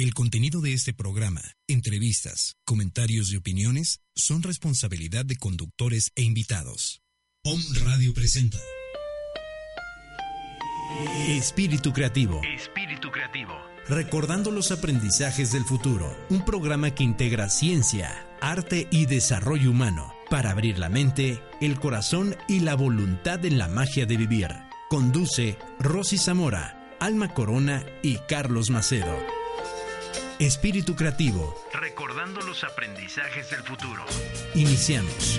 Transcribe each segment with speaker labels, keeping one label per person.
Speaker 1: El contenido de este programa, entrevistas, comentarios y opiniones son responsabilidad de conductores e invitados. POM Radio presenta. Espíritu Creativo.
Speaker 2: Espíritu Creativo.
Speaker 1: Recordando los aprendizajes del futuro. Un programa que integra ciencia, arte y desarrollo humano para abrir la mente, el corazón y la voluntad en la magia de vivir. Conduce Rosy Zamora, Alma Corona y Carlos Macedo. Espíritu Creativo.
Speaker 2: Recordando los aprendizajes del futuro.
Speaker 1: Iniciamos.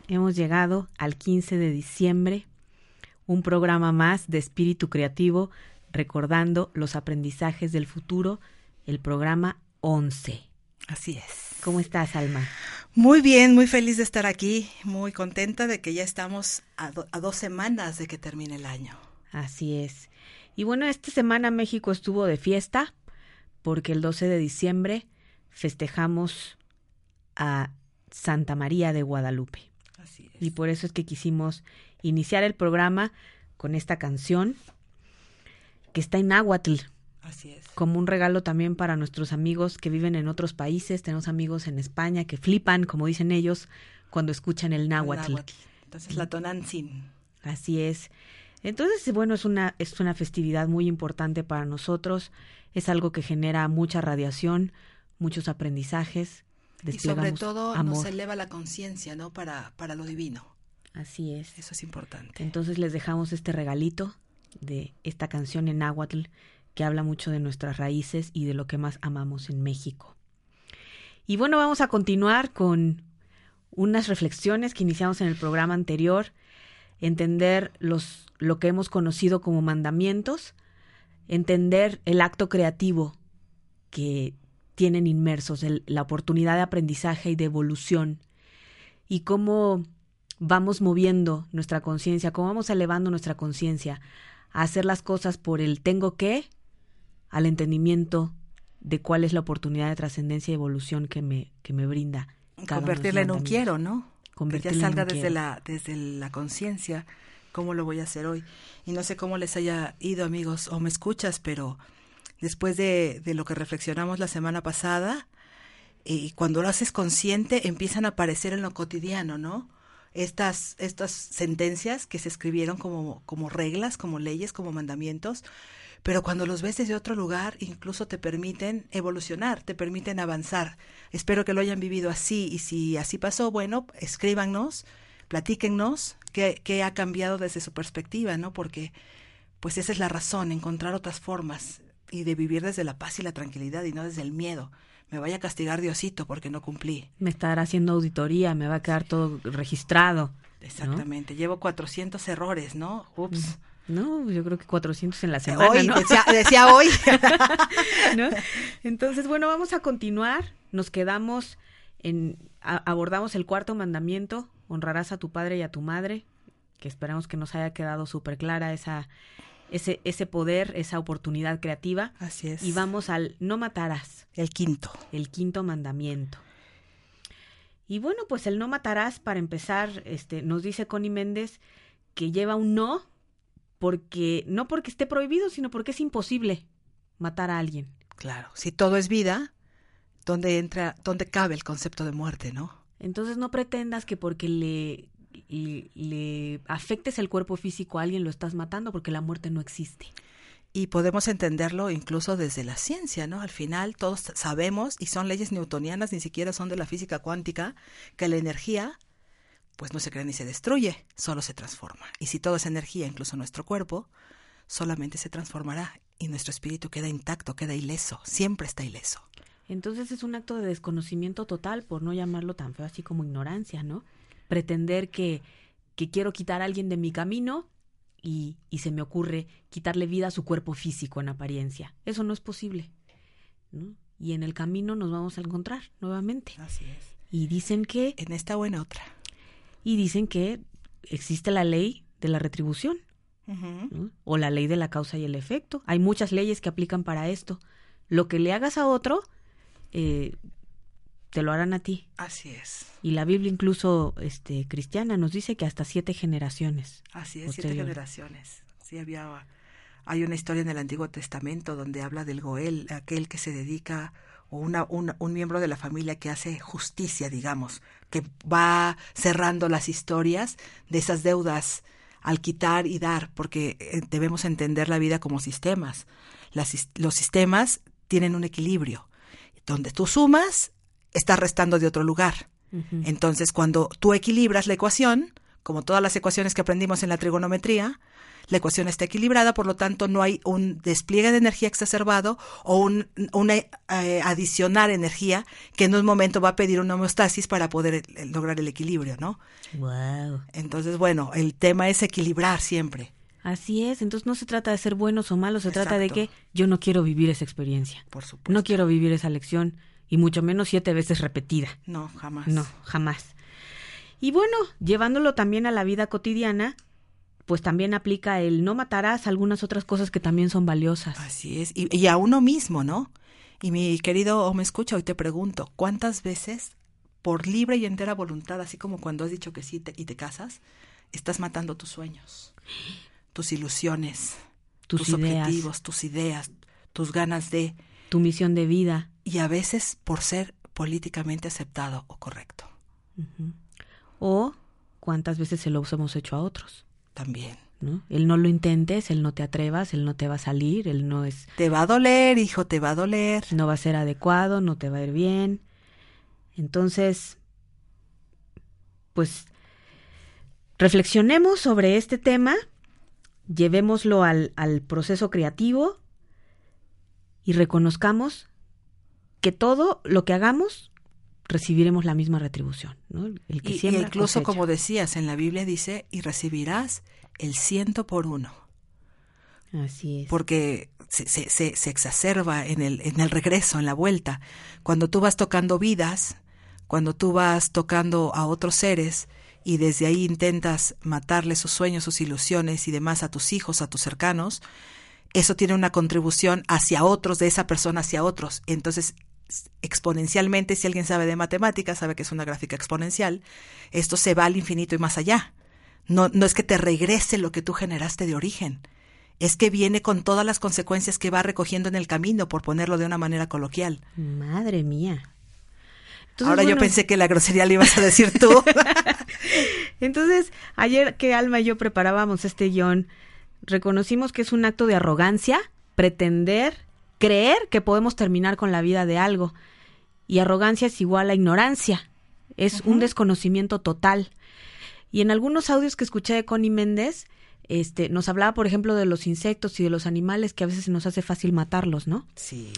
Speaker 3: Hemos llegado al 15 de diciembre, un programa más de espíritu creativo, recordando los aprendizajes del futuro, el programa 11.
Speaker 4: Así es.
Speaker 3: ¿Cómo estás, Alma?
Speaker 4: Muy bien, muy feliz de estar aquí, muy contenta de que ya estamos a, a dos semanas de que termine el año.
Speaker 3: Así es. Y bueno, esta semana México estuvo de fiesta porque el 12 de diciembre festejamos a Santa María de Guadalupe.
Speaker 4: Así es.
Speaker 3: Y por eso es que quisimos iniciar el programa con esta canción que está en náhuatl.
Speaker 4: Así es.
Speaker 3: Como un regalo también para nuestros amigos que viven en otros países. Tenemos amigos en España que flipan, como dicen ellos, cuando escuchan el náhuatl.
Speaker 4: Entonces la tonantzin.
Speaker 3: Así es. Entonces, bueno, es una, es una festividad muy importante para nosotros. Es algo que genera mucha radiación, muchos aprendizajes
Speaker 4: y sobre todo nos eleva la conciencia, ¿no? Para, para lo divino.
Speaker 3: Así es.
Speaker 4: Eso es importante.
Speaker 3: Entonces les dejamos este regalito de esta canción en náhuatl que habla mucho de nuestras raíces y de lo que más amamos en México. Y bueno, vamos a continuar con unas reflexiones que iniciamos en el programa anterior, entender los, lo que hemos conocido como mandamientos, entender el acto creativo que tienen inmersos, la oportunidad de aprendizaje y de evolución, y cómo vamos moviendo nuestra conciencia, cómo vamos elevando nuestra conciencia a hacer las cosas por el tengo que, al entendimiento de cuál es la oportunidad de trascendencia y evolución que me, que me brinda.
Speaker 4: Convertirla en un quiero, ¿no?
Speaker 3: Convertirla
Speaker 4: que ya salga desde la, desde la conciencia, cómo lo voy a hacer hoy. Y no sé cómo les haya ido, amigos, o me escuchas, pero después de, de lo que reflexionamos la semana pasada, y cuando lo haces consciente empiezan a aparecer en lo cotidiano, ¿no? Estas, estas sentencias que se escribieron como, como reglas, como leyes, como mandamientos, pero cuando los ves desde otro lugar, incluso te permiten evolucionar, te permiten avanzar. Espero que lo hayan vivido así y si así pasó, bueno, escríbanos, platíquennos qué, qué ha cambiado desde su perspectiva, ¿no? Porque pues esa es la razón, encontrar otras formas y de vivir desde la paz y la tranquilidad y no desde el miedo. Me vaya a castigar Diosito porque no cumplí.
Speaker 3: Me estará haciendo auditoría, me va a quedar todo registrado.
Speaker 4: Exactamente. Llevo 400 errores, ¿no? Ups.
Speaker 3: No, yo creo que 400 en la semana.
Speaker 4: Hoy,
Speaker 3: ¿no?
Speaker 4: decía, hoy.
Speaker 3: ¿No? Entonces, bueno, vamos a continuar. Nos quedamos en. abordamos el cuarto mandamiento: honrarás a tu padre y a tu madre. Que esperamos que nos haya quedado súper clara esa, ese, ese poder, esa oportunidad creativa.
Speaker 4: Así es.
Speaker 3: Y vamos al no matarás,
Speaker 4: El quinto.
Speaker 3: el quinto mandamiento. Y bueno, pues el no matarás, para empezar, este, nos dice Connie Méndez que lleva un no, porque, no porque esté prohibido, sino porque es imposible matar a alguien.
Speaker 4: Claro. Si todo es vida, ¿dónde entra, dónde cabe el concepto de muerte, no?
Speaker 3: Entonces no pretendas que porque le, le, le afectes el cuerpo físico a alguien lo estás matando, porque la muerte no existe.
Speaker 4: Y podemos entenderlo incluso desde la ciencia, ¿no? Al final todos sabemos, y son leyes newtonianas, ni siquiera son de la física cuántica, que la energía pues no se crea ni se destruye, solo se transforma. Y si todo es energía, incluso nuestro cuerpo, solamente se transformará y nuestro espíritu queda intacto, queda ileso, siempre está ileso.
Speaker 3: Entonces es un acto de desconocimiento total, por no llamarlo tan feo así como ignorancia, ¿no? Pretender que, que quiero quitar a alguien de mi camino y, y se me ocurre quitarle vida a su cuerpo físico en apariencia. Eso no es posible. ¿no? Y en el camino nos vamos a encontrar nuevamente.
Speaker 4: Así es.
Speaker 3: Y dicen que,
Speaker 4: En esta o en otra.
Speaker 3: y dicen que existe la ley de la retribución. ¿no? o la ley de la causa y el efecto. Hay muchas leyes que aplican para esto. Lo que le hagas a otro, eh, te lo harán a ti.
Speaker 4: Así es.
Speaker 3: Y la Biblia incluso este, cristiana nos dice que hasta siete generaciones.
Speaker 4: Así es, siete generaciones. Sí, había. Hay una historia en el Antiguo Testamento donde habla del Goel, aquel que se dedica, o una, un, un miembro de la familia que hace justicia, digamos, que va cerrando las historias de esas deudas al quitar y dar, porque eh, debemos entender la vida como sistemas. Las los sistemas tienen un equilibrio. Donde tú sumas, estás restando de otro lugar. Entonces, cuando tú equilibras la ecuación, como todas las ecuaciones que aprendimos en la trigonometría, la ecuación está equilibrada, por lo tanto no hay un despliegue de energía exacerbado o un, una eh, adicionar energía que en un momento va a pedir una homeostasis para poder eh, lograr el equilibrio, ¿no?
Speaker 3: Wow.
Speaker 4: Entonces, bueno, el tema es equilibrar siempre,
Speaker 3: Así es, entonces no se trata de ser buenos o malos, se trata de que yo no quiero vivir esa experiencia,
Speaker 4: por supuesto.
Speaker 3: no quiero vivir esa lección y mucho menos siete veces repetida.
Speaker 4: No, jamás.
Speaker 3: No, jamás. Y bueno, llevándolo también a la vida cotidiana, pues también aplica el no matarás algunas otras cosas que también son valiosas.
Speaker 4: Así es, y, y a uno mismo, ¿no? Y mi querido, o me escucha, hoy te pregunto, ¿cuántas veces, por libre y entera voluntad, así como cuando has dicho que sí te- y te casas, estás matando tus sueños, tus ilusiones,
Speaker 3: Tus
Speaker 4: tus,
Speaker 3: ideas.
Speaker 4: objetivos, tus ideas, tus ganas de,
Speaker 3: Tu misión de vida.
Speaker 4: Y a veces por ser políticamente aceptado o correcto.
Speaker 3: O cuántas veces se lo hemos hecho a otros.
Speaker 4: también.
Speaker 3: ¿no? El no lo intentes, el no te atrevas, el no te va a salir, el no es,
Speaker 4: Te va a doler, hijo, te va a doler.
Speaker 3: no va a ser adecuado, no te va a ir bien. Entonces, pues reflexionemos sobre este tema, llevémoslo al, al proceso creativo y reconozcamos que todo lo que hagamos recibiremos la misma retribución, ¿no? El que
Speaker 4: Y, incluso
Speaker 3: cosecha.
Speaker 4: como decías, en la Biblia dice, y recibirás el ciento por uno.
Speaker 3: Así es.
Speaker 4: porque se, se, se, se exacerba en el, en el regreso, en la vuelta. Cuando tú vas tocando vidas, cuando tú vas tocando a otros seres y desde ahí intentas matarle sus sueños, sus ilusiones y demás a tus hijos, a tus cercanos, eso tiene una contribución hacia otros, de esa persona hacia otros. Entonces, exponencialmente, si alguien sabe de matemáticas, sabe que es una gráfica exponencial, esto se va al infinito y más allá. No, no es que te regrese lo que tú generaste de origen, es que viene con todas las consecuencias que va recogiendo en el camino, por ponerlo de una manera coloquial.
Speaker 3: Madre mía. Entonces,
Speaker 4: Ahora yo pensé que la grosería le ibas a decir tú.
Speaker 3: Entonces, ayer que Alma y yo preparábamos este guion, reconocimos que es un acto de arrogancia pretender creer que podemos terminar con la vida de algo. Y arrogancia es igual a ignorancia. Es un desconocimiento total. Y en algunos audios que escuché de Connie Méndez, este, nos hablaba, por ejemplo, de los insectos y de los animales que a veces nos hace fácil matarlos, ¿no?
Speaker 4: sí.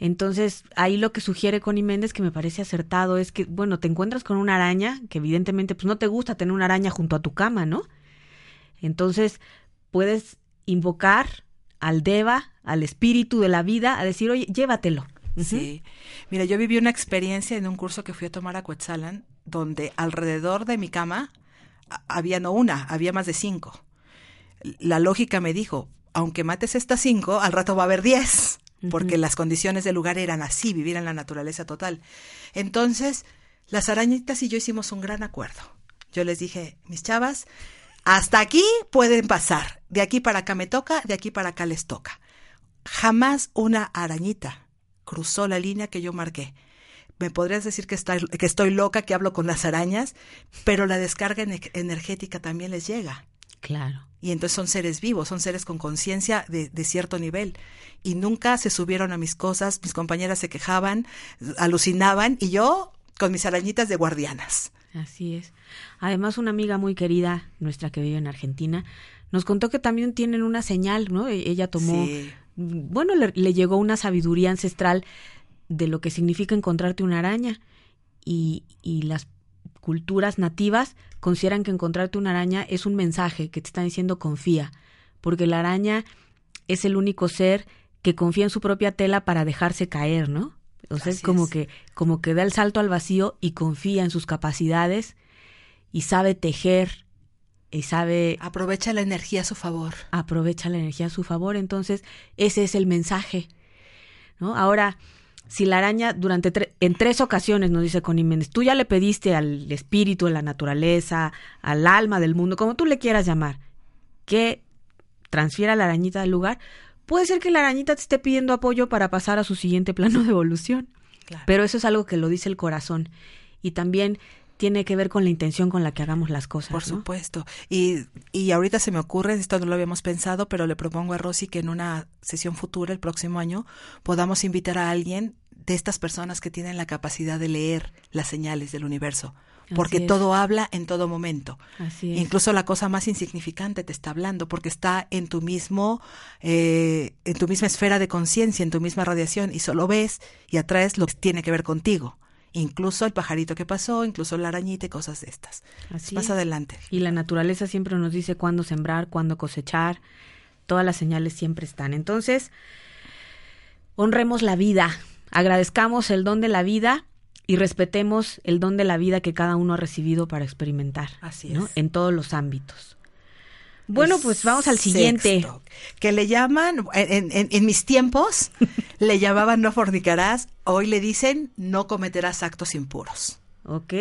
Speaker 3: Entonces, ahí lo que sugiere Connie Méndez, que me parece acertado, es que, bueno, te encuentras con una araña, que evidentemente, pues no te gusta tener una araña junto a tu cama, ¿no? Entonces, puedes invocar al Deva, al espíritu de la vida, a decir, oye, llévatelo.
Speaker 4: Sí. Mira, yo viví una experiencia en un curso que fui a tomar a Coetzalan, donde alrededor de mi cama había no una, había más de cinco. La lógica me dijo, aunque mates estas cinco, al rato va a haber diez, porque las condiciones del lugar eran así, vivir en la naturaleza total. Entonces, las arañitas y yo hicimos un gran acuerdo. Yo les dije, mis chavas, hasta aquí pueden pasar, de aquí para acá me toca, de aquí para acá les toca. Jamás una arañita cruzó la línea que yo marqué. Me podrías decir que, que estoy loca, que hablo con las arañas, pero la descarga energética también les llega.
Speaker 3: Claro.
Speaker 4: Y entonces son seres vivos, son seres con conciencia de, de, cierto nivel. Y nunca se subieron a mis cosas, mis compañeras se quejaban, alucinaban, y yo con mis arañitas de guardianas.
Speaker 3: Así es. Además, una amiga muy querida, nuestra que vive en Argentina, nos contó que también tienen una señal, ¿no? E-, ella tomó, bueno, le, le, llegó una sabiduría ancestral de lo que significa encontrarte una araña. Y, y las culturas nativas consideran que encontrarte una araña es un mensaje que te están diciendo confía, porque la araña es el único ser que confía en su propia tela para dejarse caer, ¿no? O sea, es como que como que da el salto al vacío y confía en sus capacidades y sabe tejer y sabe
Speaker 4: aprovecha la energía a su favor.
Speaker 3: Aprovecha la energía a su favor, entonces ese es el mensaje. ¿No? Ahora, si la araña durante en tres ocasiones nos dice Connie Méndez, tú ya le pediste al espíritu, a la naturaleza, al alma del mundo, como tú le quieras llamar, que transfiera la arañita del lugar, puede ser que la arañita te esté pidiendo apoyo para pasar a su siguiente plano de evolución. Pero eso es algo que lo dice el corazón. Y también tiene que ver con la intención con la que hagamos las cosas.
Speaker 4: Por supuesto. Y, y ahorita se me ocurre, esto no lo habíamos pensado, pero le propongo a Rosy que en una sesión futura, el próximo año, podamos invitar a alguien de estas personas que tienen la capacidad de leer las señales del universo. Porque todo habla en todo momento.
Speaker 3: Así es.
Speaker 4: Incluso la cosa más insignificante te está hablando, porque está en tu mismo, eh, en tu misma esfera de conciencia, en tu misma radiación, y solo ves y atraes lo que tiene que ver contigo incluso el pajarito que pasó, incluso la arañita y cosas de estas.
Speaker 3: Así
Speaker 4: Más adelante.
Speaker 3: Y la naturaleza siempre nos dice cuándo sembrar, cuándo cosechar, todas las señales siempre están. Entonces, honremos la vida, agradezcamos el don de la vida y respetemos el don de la vida que cada uno ha recibido para experimentar.
Speaker 4: Así es.
Speaker 3: En todos los ámbitos. Bueno, pues vamos al siguiente.
Speaker 4: que le llaman, en, en, mis tiempos, le llamaban no fornicarás, hoy le dicen no cometerás actos impuros.
Speaker 3: Ok.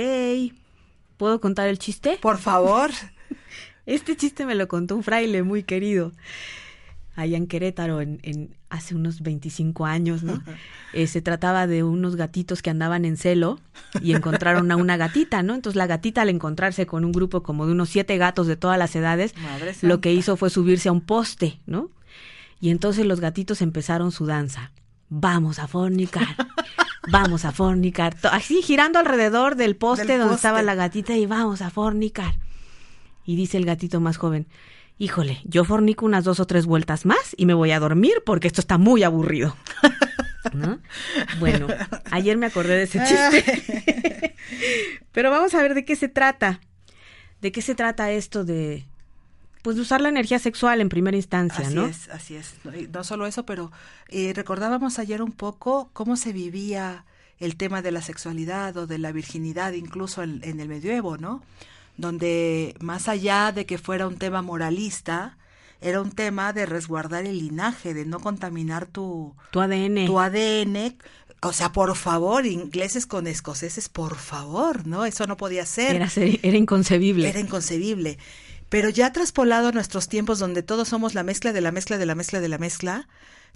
Speaker 3: ¿Puedo contar el chiste?
Speaker 4: Por favor.
Speaker 3: este chiste me lo contó un fraile muy querido allá en Querétaro en, en hace unos 25 años, ¿no? Eh, se trataba de unos gatitos que andaban en celo y encontraron a una gatita, ¿no? Entonces la gatita al encontrarse con un grupo como de unos siete gatos de todas las edades, lo que hizo fue subirse a un poste, ¿no? Y entonces los gatitos empezaron su danza. Vamos a fornicar. Vamos a fornicar. Así girando alrededor del poste donde estaba la gatita y vamos a fornicar. Y dice el gatito más joven, híjole, yo fornico unas dos o tres vueltas más y me voy a dormir porque esto está muy aburrido. ¿No? Bueno, ayer me acordé de ese chiste. Pero vamos a ver de qué se trata. ¿De qué se trata esto de pues de usar la energía sexual en primera instancia,
Speaker 4: así
Speaker 3: ¿no?
Speaker 4: Es, así es. No, solo eso, pero eh, recordábamos ayer un poco cómo se vivía el tema de la sexualidad o de la virginidad incluso en, en el medioevo, ¿no? Donde más allá de que fuera un tema moralista, era un tema de resguardar el linaje, de no contaminar tu,
Speaker 3: tu ADN.
Speaker 4: Tu ADN. O sea, por favor, ingleses con escoceses, por favor, ¿no? Eso no podía ser.
Speaker 3: Era, era inconcebible.
Speaker 4: Era inconcebible. Pero ya traspolado a nuestros tiempos donde todos somos la mezcla de la mezcla de la mezcla de la mezcla,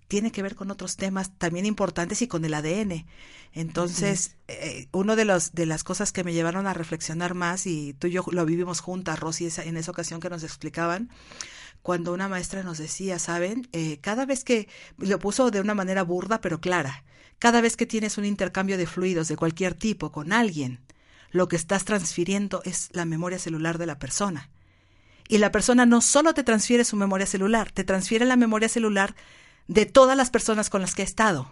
Speaker 4: tiene que ver con otros temas también importantes y con el ADN. Entonces, eh, una de, los, de las cosas que me llevaron a reflexionar más, y tú y yo lo vivimos juntas, Rosy, esa, en esa ocasión que nos explicaban, cuando una maestra nos decía, ¿saben? Eh, cada vez que, lo puso de una manera burda pero clara, cada vez que tienes un intercambio de fluidos de cualquier tipo con alguien, lo que estás transfiriendo es la memoria celular de la persona. Y la persona no solo te transfiere su memoria celular, te transfiere la memoria celular de todas las personas con las que ha estado.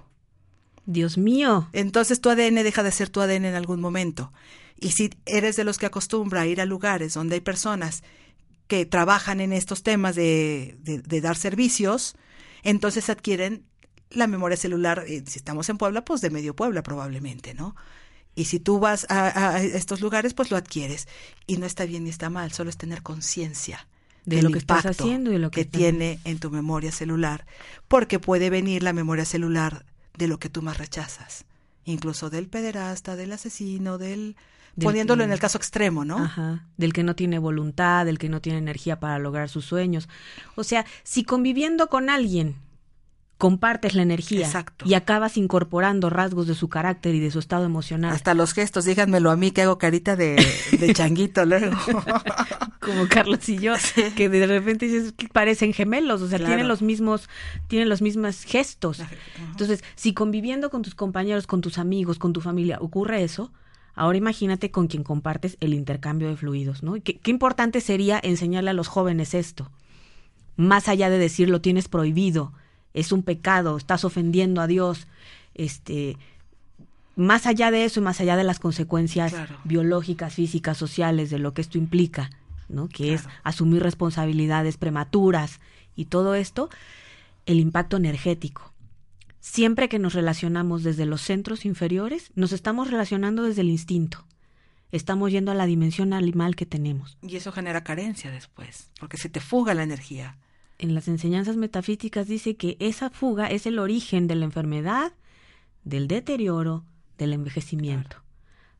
Speaker 3: Dios mío.
Speaker 4: Entonces tu ADN deja de ser tu ADN en algún momento. Y si eres de los que acostumbra a ir a lugares donde hay personas que trabajan en estos temas de, de, dar servicios, entonces adquieren la memoria celular, eh, si estamos en Puebla, pues de medio Puebla probablemente, ¿no? Y si tú vas a, a, estos lugares, pues lo adquieres. Y no está bien ni está mal, solo es tener conciencia
Speaker 3: de lo que estás haciendo y lo que,
Speaker 4: tiene en tu memoria celular, porque puede venir la memoria celular de lo que tú más rechazas, incluso del pederasta, del asesino, del, poniéndolo en el caso extremo, ¿no?
Speaker 3: Ajá, del que no tiene voluntad, del que no tiene energía para lograr sus sueños. O sea, si conviviendo con alguien compartes la energía y acabas incorporando rasgos de su carácter y de su estado emocional.
Speaker 4: Hasta los gestos, díganmelo a mí que hago carita de, de changuito luego.
Speaker 3: Como Carlos y yo, que de repente dices que parecen gemelos, o sea, tienen los mismos, tienen los mismos gestos. Entonces, si conviviendo con tus compañeros, con tus amigos, con tu familia ocurre eso, ahora imagínate con quien compartes el intercambio de fluidos, ¿no? ¿Qué, qué importante sería enseñarle a los jóvenes esto? Más allá de decir lo tienes prohibido, es un pecado, estás ofendiendo a Dios, este, más allá de eso y más allá de las consecuencias biológicas, físicas, sociales de lo que esto implica, ¿no? Que es asumir responsabilidades prematuras y todo esto, el impacto energético. Siempre que nos relacionamos desde los centros inferiores, nos estamos relacionando desde el instinto. Estamos yendo a la dimensión animal que tenemos.
Speaker 4: Y eso genera carencia después, porque se te fuga la energía
Speaker 3: en las enseñanzas metafísicas dice que esa fuga es el origen de la enfermedad, del deterioro, del envejecimiento.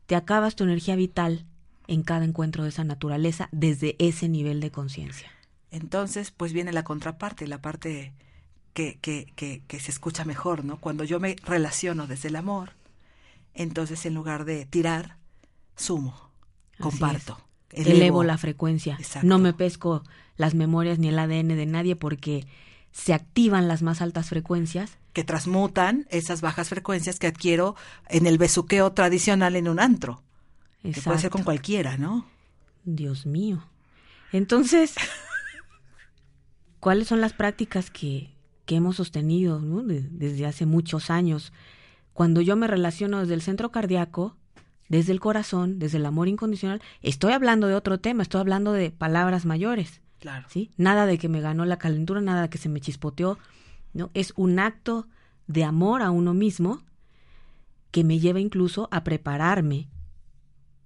Speaker 3: Te acabas tu energía vital en cada encuentro de esa naturaleza desde ese nivel de conciencia.
Speaker 4: Entonces, pues viene la contraparte, la parte que, que, que, que, se escucha mejor, ¿no? Cuando yo me relaciono desde el amor, entonces en lugar de tirar, sumo, comparto.
Speaker 3: Elevo, la frecuencia. No me pesco las memorias ni el ADN de nadie porque se activan las más altas frecuencias.
Speaker 4: Que transmutan esas bajas frecuencias que adquiero en el besuqueo tradicional en un antro. Que puede ser con cualquiera, ¿no?
Speaker 3: Dios mío. Entonces, ¿cuáles son las prácticas que, que hemos sostenido desde hace muchos años? Cuando yo me relaciono desde el centro cardíaco, desde el corazón, desde el amor incondicional, estoy hablando de otro tema, estoy hablando de palabras mayores.
Speaker 4: Claro.
Speaker 3: ¿sí? Nada de que me ganó la calentura, nada de que se me chispoteó, ¿no? Es un acto de amor a uno mismo que me lleva incluso a prepararme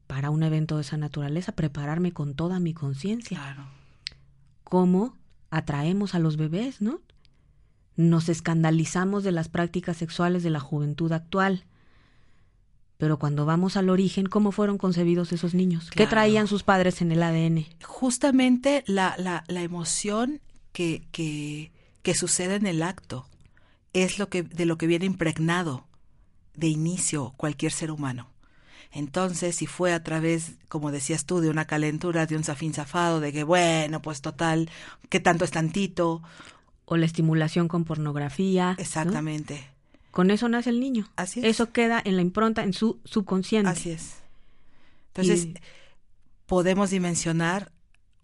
Speaker 3: para un evento de esa naturaleza, prepararme con toda mi conciencia.
Speaker 4: Claro.
Speaker 3: Cómo atraemos a los bebés, ¿no? Nos escandalizamos de las prácticas sexuales de la juventud actual. Pero cuando vamos al origen, ¿cómo fueron concebidos esos niños? ¿Qué traían sus padres en el ADN?
Speaker 4: Justamente la, la, la emoción que, que, que, sucede en el acto es lo que, de lo que viene impregnado de inicio cualquier ser humano. Entonces, si fue a través, como decías tú, de una calentura, de un zafín zafado, de que, bueno, pues total, que tanto es tantito.
Speaker 3: O la estimulación con pornografía.
Speaker 4: Exactamente.
Speaker 3: Con eso nace el niño.
Speaker 4: Así es.
Speaker 3: Eso queda en la impronta, en su subconsciente.
Speaker 4: Así es. Entonces, podemos dimensionar,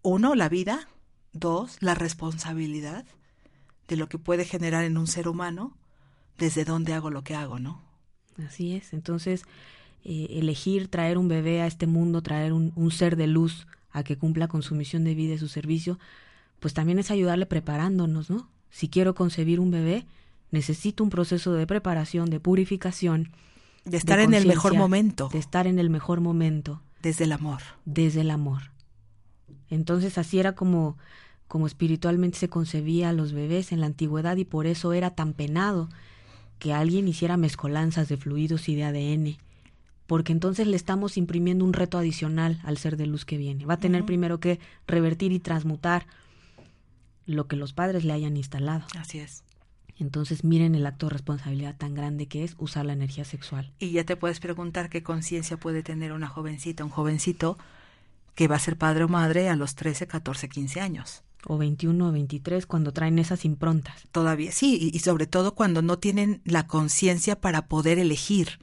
Speaker 4: uno, la vida, dos, la responsabilidad de lo que puede generar en un ser humano, desde dónde hago lo que hago, ¿no?
Speaker 3: Así es. Entonces, eh, elegir traer un bebé a este mundo, traer un, un ser de luz a que cumpla con su misión de vida y su servicio, pues también es ayudarle preparándonos, ¿no? Si quiero concebir un bebé, necesito un proceso de preparación, de purificación.
Speaker 4: De estar en el mejor momento.
Speaker 3: De estar en el mejor momento.
Speaker 4: Desde el amor.
Speaker 3: Desde el amor. Entonces así era como, como espiritualmente se concebía a los bebés en la antigüedad y por eso era tan penado que alguien hiciera mezcolanzas de fluidos y de ADN, porque entonces le estamos imprimiendo un reto adicional al ser de luz que viene. Va a tener primero que revertir y transmutar lo que los padres le hayan instalado.
Speaker 4: Así es.
Speaker 3: Entonces miren el acto de responsabilidad tan grande que es usar la energía sexual.
Speaker 4: Y ya te puedes preguntar qué conciencia puede tener una jovencita, un jovencito que va a ser padre o madre a los 13, 14, 15 años.
Speaker 3: O 21 o 23 cuando traen esas improntas.
Speaker 4: Todavía, sí, y, sobre todo cuando no tienen la conciencia para poder elegir.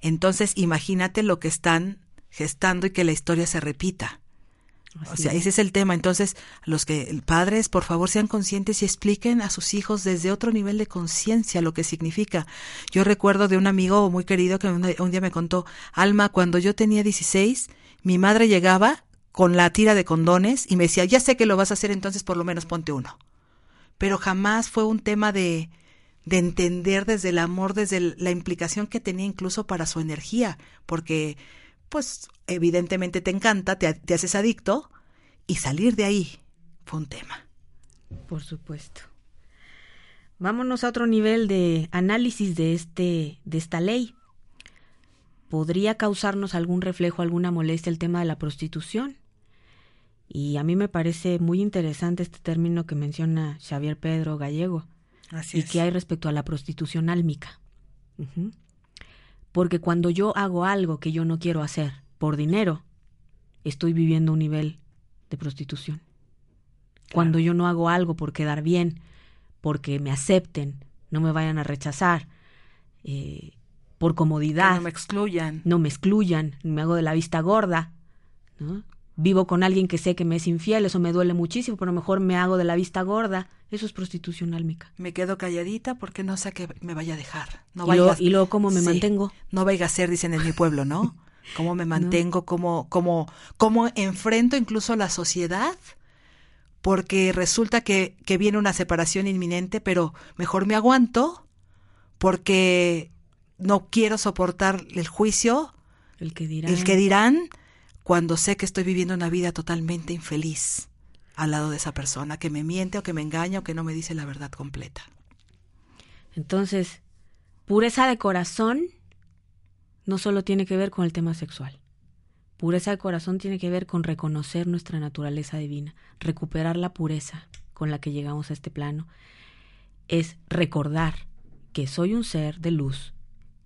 Speaker 4: Entonces imagínate lo que están gestando y que la historia se repita o sea, ese es el tema. Entonces, los que padres, por favor, sean conscientes y expliquen a sus hijos desde otro nivel de conciencia lo que significa. Yo recuerdo de un amigo muy querido que un, día me contó, Alma, cuando yo tenía 16, mi madre llegaba con la tira de condones y me decía, ya sé que lo vas a hacer, entonces por lo menos ponte uno. Pero jamás fue un tema de, de entender desde el amor, desde la implicación que tenía incluso para su energía, porque pues evidentemente te encanta, te, haces adicto y salir de ahí fue un tema.
Speaker 3: Por supuesto. Vámonos a otro nivel de análisis de este de esta ley. ¿Podría causarnos algún reflejo, alguna molestia el tema de la prostitución? Y a mí me parece muy interesante este término que menciona Xavier Pedro Gallego
Speaker 4: Así
Speaker 3: y
Speaker 4: es.
Speaker 3: que hay respecto a la prostitución álmica. Porque cuando yo hago algo que yo no quiero hacer por dinero, estoy viviendo un nivel de prostitución. Cuando yo no hago algo por quedar bien, porque me acepten, no me vayan a rechazar, eh, por
Speaker 4: Que
Speaker 3: comodidad,
Speaker 4: no me excluyan.
Speaker 3: no me excluyan, me hago de la vista gorda, ¿no? Vivo con alguien que sé que me es infiel, eso me duele muchísimo, pero mejor me hago de la vista gorda. Eso es prostitución álmica.
Speaker 4: Me quedo calladita porque no sé que me vaya a dejar. No
Speaker 3: y,
Speaker 4: a-
Speaker 3: y luego, ¿cómo me
Speaker 4: Sí.
Speaker 3: mantengo?
Speaker 4: No vaya a ser, dicen en mi pueblo, ¿no? ¿Cómo me mantengo? ¿Cómo, cómo, cómo enfrento incluso la sociedad? Porque resulta que, que viene una separación inminente, pero mejor me aguanto porque no quiero soportar el juicio,
Speaker 3: El que dirá.
Speaker 4: el que dirán, cuando sé que estoy viviendo una vida totalmente infeliz al lado de esa persona que me miente o que me engaña o que no me dice la verdad completa.
Speaker 3: Entonces, pureza de corazón no solo tiene que ver con el tema sexual. Pureza de corazón tiene que ver con reconocer nuestra naturaleza divina, recuperar la pureza con la que llegamos a este plano. Es recordar que soy un ser de luz,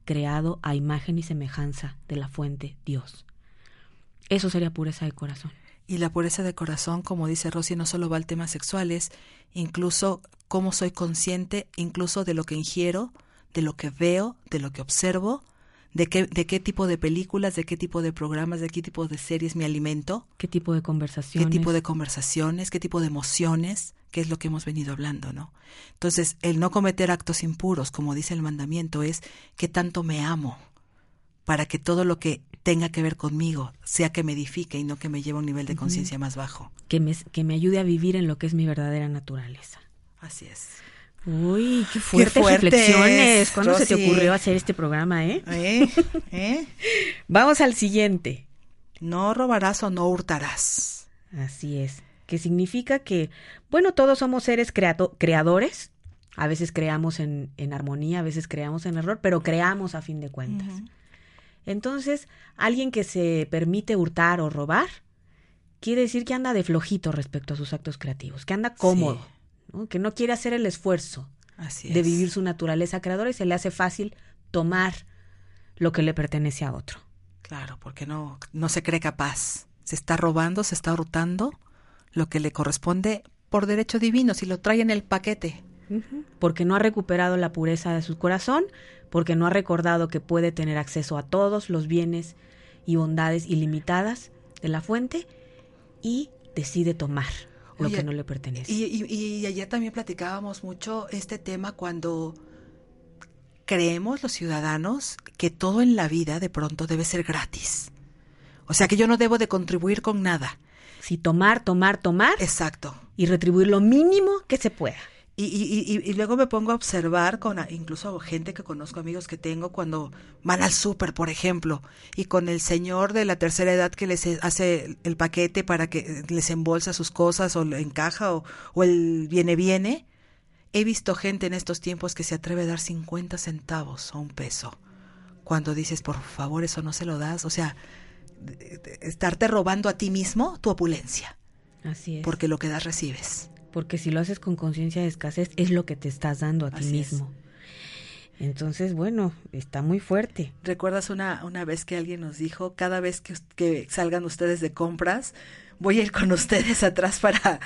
Speaker 3: creado a imagen y semejanza de la fuente Dios. Eso sería pureza de corazón.
Speaker 4: Y la pureza de corazón, como dice Rosy, no solo va al tema sexual, es incluso cómo soy consciente, incluso de lo que ingiero, de lo que veo, de lo que observo, de qué, de qué tipo de películas, de qué tipo de programas, de qué tipo de series me alimento,
Speaker 3: ¿Qué tipo de
Speaker 4: qué
Speaker 3: conversaciones?
Speaker 4: tipo de conversaciones, qué tipo de emociones, que es lo que hemos venido hablando, ¿no? Entonces, el no cometer actos impuros, como dice el mandamiento, es qué tanto me amo para que todo lo que tenga que ver conmigo sea que me edifique y no que me lleve a un nivel de conciencia más bajo.
Speaker 3: que me, que me ayude a vivir en lo que es mi verdadera naturaleza.
Speaker 4: Así es.
Speaker 3: Uy, qué fuertes
Speaker 4: fuertes,
Speaker 3: reflexiones. ¿Cuándo se te ocurrió hacer este programa, eh?
Speaker 4: ¿Eh? ¿Eh?
Speaker 3: Vamos al siguiente.
Speaker 4: No robarás o no hurtarás.
Speaker 3: Así es. Que significa que, bueno, todos somos seres creado- creadores. A veces creamos en, en armonía, a veces creamos en error, pero creamos a fin de cuentas. Entonces, alguien que se permite hurtar o robar, quiere decir que anda de flojito respecto a sus actos creativos, que anda cómodo, ¿no? que no quiere hacer el esfuerzo
Speaker 4: Así
Speaker 3: de
Speaker 4: es.
Speaker 3: vivir su naturaleza creadora y se le hace fácil tomar lo que le pertenece a otro.
Speaker 4: Claro, porque no, no se cree capaz. Se está robando, se está hurtando lo que le corresponde por derecho divino, si lo trae en el paquete.
Speaker 3: Porque no ha recuperado la pureza de su corazón, porque no ha recordado que puede tener acceso a todos los bienes y bondades ilimitadas de la fuente y decide tomar lo
Speaker 4: Oye,
Speaker 3: que no le pertenece.
Speaker 4: Y, y, y ayer también platicábamos mucho este tema cuando creemos los ciudadanos que todo en la vida de pronto debe ser gratis. O sea que yo no debo de contribuir con nada.
Speaker 3: Si tomar, tomar, tomar
Speaker 4: Exacto.
Speaker 3: y retribuir lo mínimo que se pueda.
Speaker 4: Y, y, y, y luego me pongo a observar con incluso gente que conozco, amigos que tengo, cuando van al súper, por ejemplo, y con el señor de la tercera edad que les hace el paquete para que les embolsa sus cosas o le encaja o, o el viene viene. He visto gente en estos tiempos que se atreve a dar 50 centavos o un peso. Cuando dices, por favor, eso no se lo das. O sea, estarte robando a ti mismo tu opulencia,
Speaker 3: Así es.
Speaker 4: porque lo que das recibes.
Speaker 3: Porque si lo haces con conciencia de escasez, es lo que te estás dando a ti
Speaker 4: Así es.
Speaker 3: mismo. Entonces, bueno, está muy fuerte.
Speaker 4: ¿Recuerdas una, una vez que alguien nos dijo, cada vez que, que salgan ustedes de compras, voy a ir con ustedes atrás para,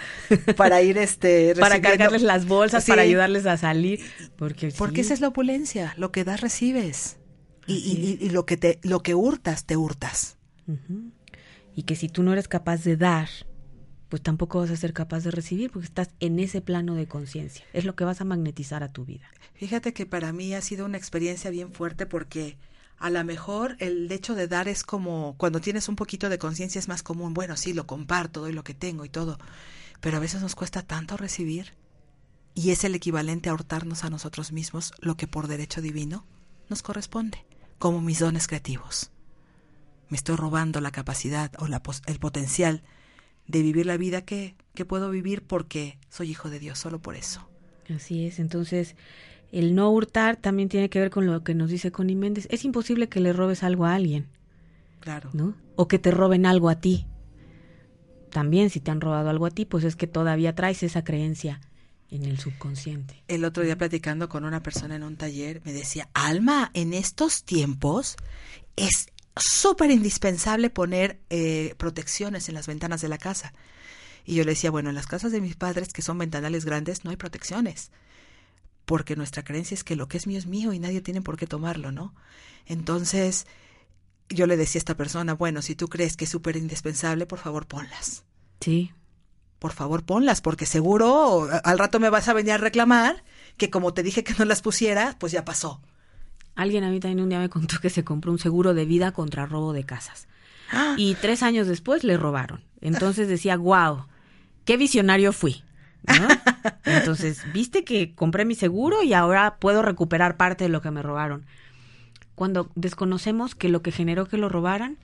Speaker 4: para ir este
Speaker 3: Para cargarles las bolsas,
Speaker 4: Sí,
Speaker 3: para ayudarles a salir. Porque,
Speaker 4: Porque
Speaker 3: sí,
Speaker 4: esa es la opulencia, lo que das recibes. Y, y- y- y lo que te, lo que hurtas, te hurtas.
Speaker 3: Y que si tú no eres capaz de dar, pues tampoco vas a ser capaz de recibir, porque estás en ese plano de conciencia. Es lo que vas a magnetizar a tu vida.
Speaker 4: Fíjate que para mí ha sido una experiencia bien fuerte porque a lo mejor el hecho de dar es como cuando tienes un poquito de conciencia es más común. Bueno, sí, lo comparto, doy lo que tengo y todo. Pero a veces nos cuesta tanto recibir y es el equivalente a hurtarnos a nosotros mismos lo que por derecho divino nos corresponde, como mis dones creativos. Me estoy robando la capacidad o la el potencial de vivir la vida que, que puedo vivir porque soy hijo de Dios, solo por eso.
Speaker 3: Así es, entonces el no hurtar también tiene que ver con lo que nos dice Connie Méndez. Es imposible que le robes algo a alguien.
Speaker 4: Claro.
Speaker 3: ¿No? O que te roben algo a ti. También si te han robado algo a ti, pues es que todavía traes esa creencia en el subconsciente.
Speaker 4: El otro día platicando con una persona en un taller me decía, Alma, en estos tiempos es súper indispensable poner eh, protecciones en las ventanas de la casa. Y yo le decía, bueno, en las casas de mis padres, que son ventanales grandes, no hay protecciones porque nuestra creencia es que lo que es mío es mío y nadie tiene por qué tomarlo, ¿no? Entonces, yo le decía a esta persona, bueno, si tú crees que es súper indispensable, por favor ponlas.
Speaker 3: Sí.
Speaker 4: Por favor ponlas, porque seguro al rato me vas a venir a reclamar que como te dije que no las pusiera, pues ya pasó.
Speaker 3: Alguien a mí también un día me contó que se compró un seguro de vida contra robo de casas.
Speaker 4: ¡Ah!
Speaker 3: Y tres años después le robaron. Entonces decía, wow, qué visionario fui. ¿no? Entonces, viste que compré mi seguro y ahora puedo recuperar parte de lo que me robaron. Cuando desconocemos que lo que generó que lo robaran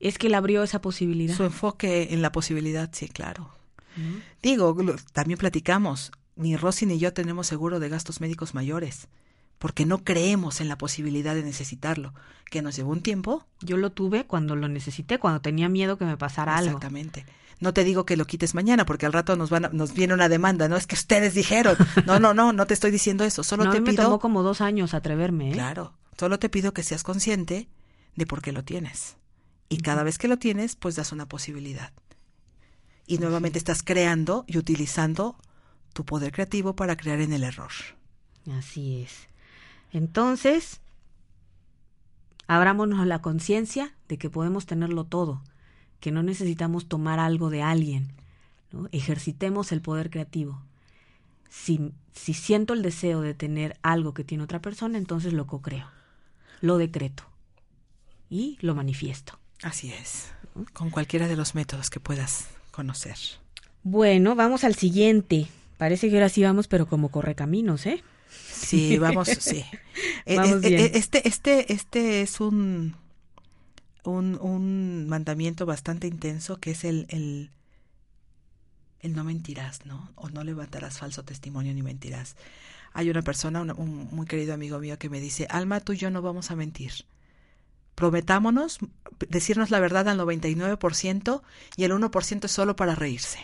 Speaker 3: es que le abrió esa posibilidad.
Speaker 4: Su enfoque en la posibilidad, sí, claro. Digo, también platicamos, ni Rosy ni yo tenemos seguro de gastos médicos mayores, porque no creemos en la posibilidad de necesitarlo, que nos llevó un tiempo.
Speaker 3: Yo lo tuve cuando lo necesité, cuando tenía miedo que me pasara algo.
Speaker 4: Exactamente. No te digo que lo quites mañana, porque al rato nos van nos viene una demanda, no es que ustedes dijeron. No, no, no, no te estoy diciendo eso. Solo
Speaker 3: no,
Speaker 4: te
Speaker 3: me
Speaker 4: pido.
Speaker 3: tomó como dos años atreverme. ¿eh?
Speaker 4: Claro. Solo te pido que seas consciente de por qué lo tienes. Y cada vez que lo tienes, pues das una posibilidad. Y nuevamente estás creando y utilizando tu poder creativo para crear en el error.
Speaker 3: Así es. Entonces, abrámonos la conciencia de que podemos tenerlo todo, que no necesitamos tomar algo de alguien. ¿no? Ejercitemos el poder creativo. Si, si siento el deseo de tener algo que tiene otra persona, entonces lo co-creo, lo decreto y lo manifiesto.
Speaker 4: Así es. Con cualquiera de los métodos que puedas conocer.
Speaker 3: Bueno, vamos al siguiente. Parece que ahora sí vamos, pero como correcaminos, ¿eh?
Speaker 4: Sí, vamos, sí. Eh,
Speaker 3: Vamos
Speaker 4: eh,
Speaker 3: bien.
Speaker 4: eh, Este, este, este es un, un, un mandamiento bastante intenso que es el, el, el no mentirás, ¿no? O no levantarás falso testimonio ni mentirás. Hay una persona, una- un muy querido amigo mío que me dice, Alma, tú y yo no vamos a mentir. Prometámonos decirnos la verdad al 99% y el 1% es solo para reírse.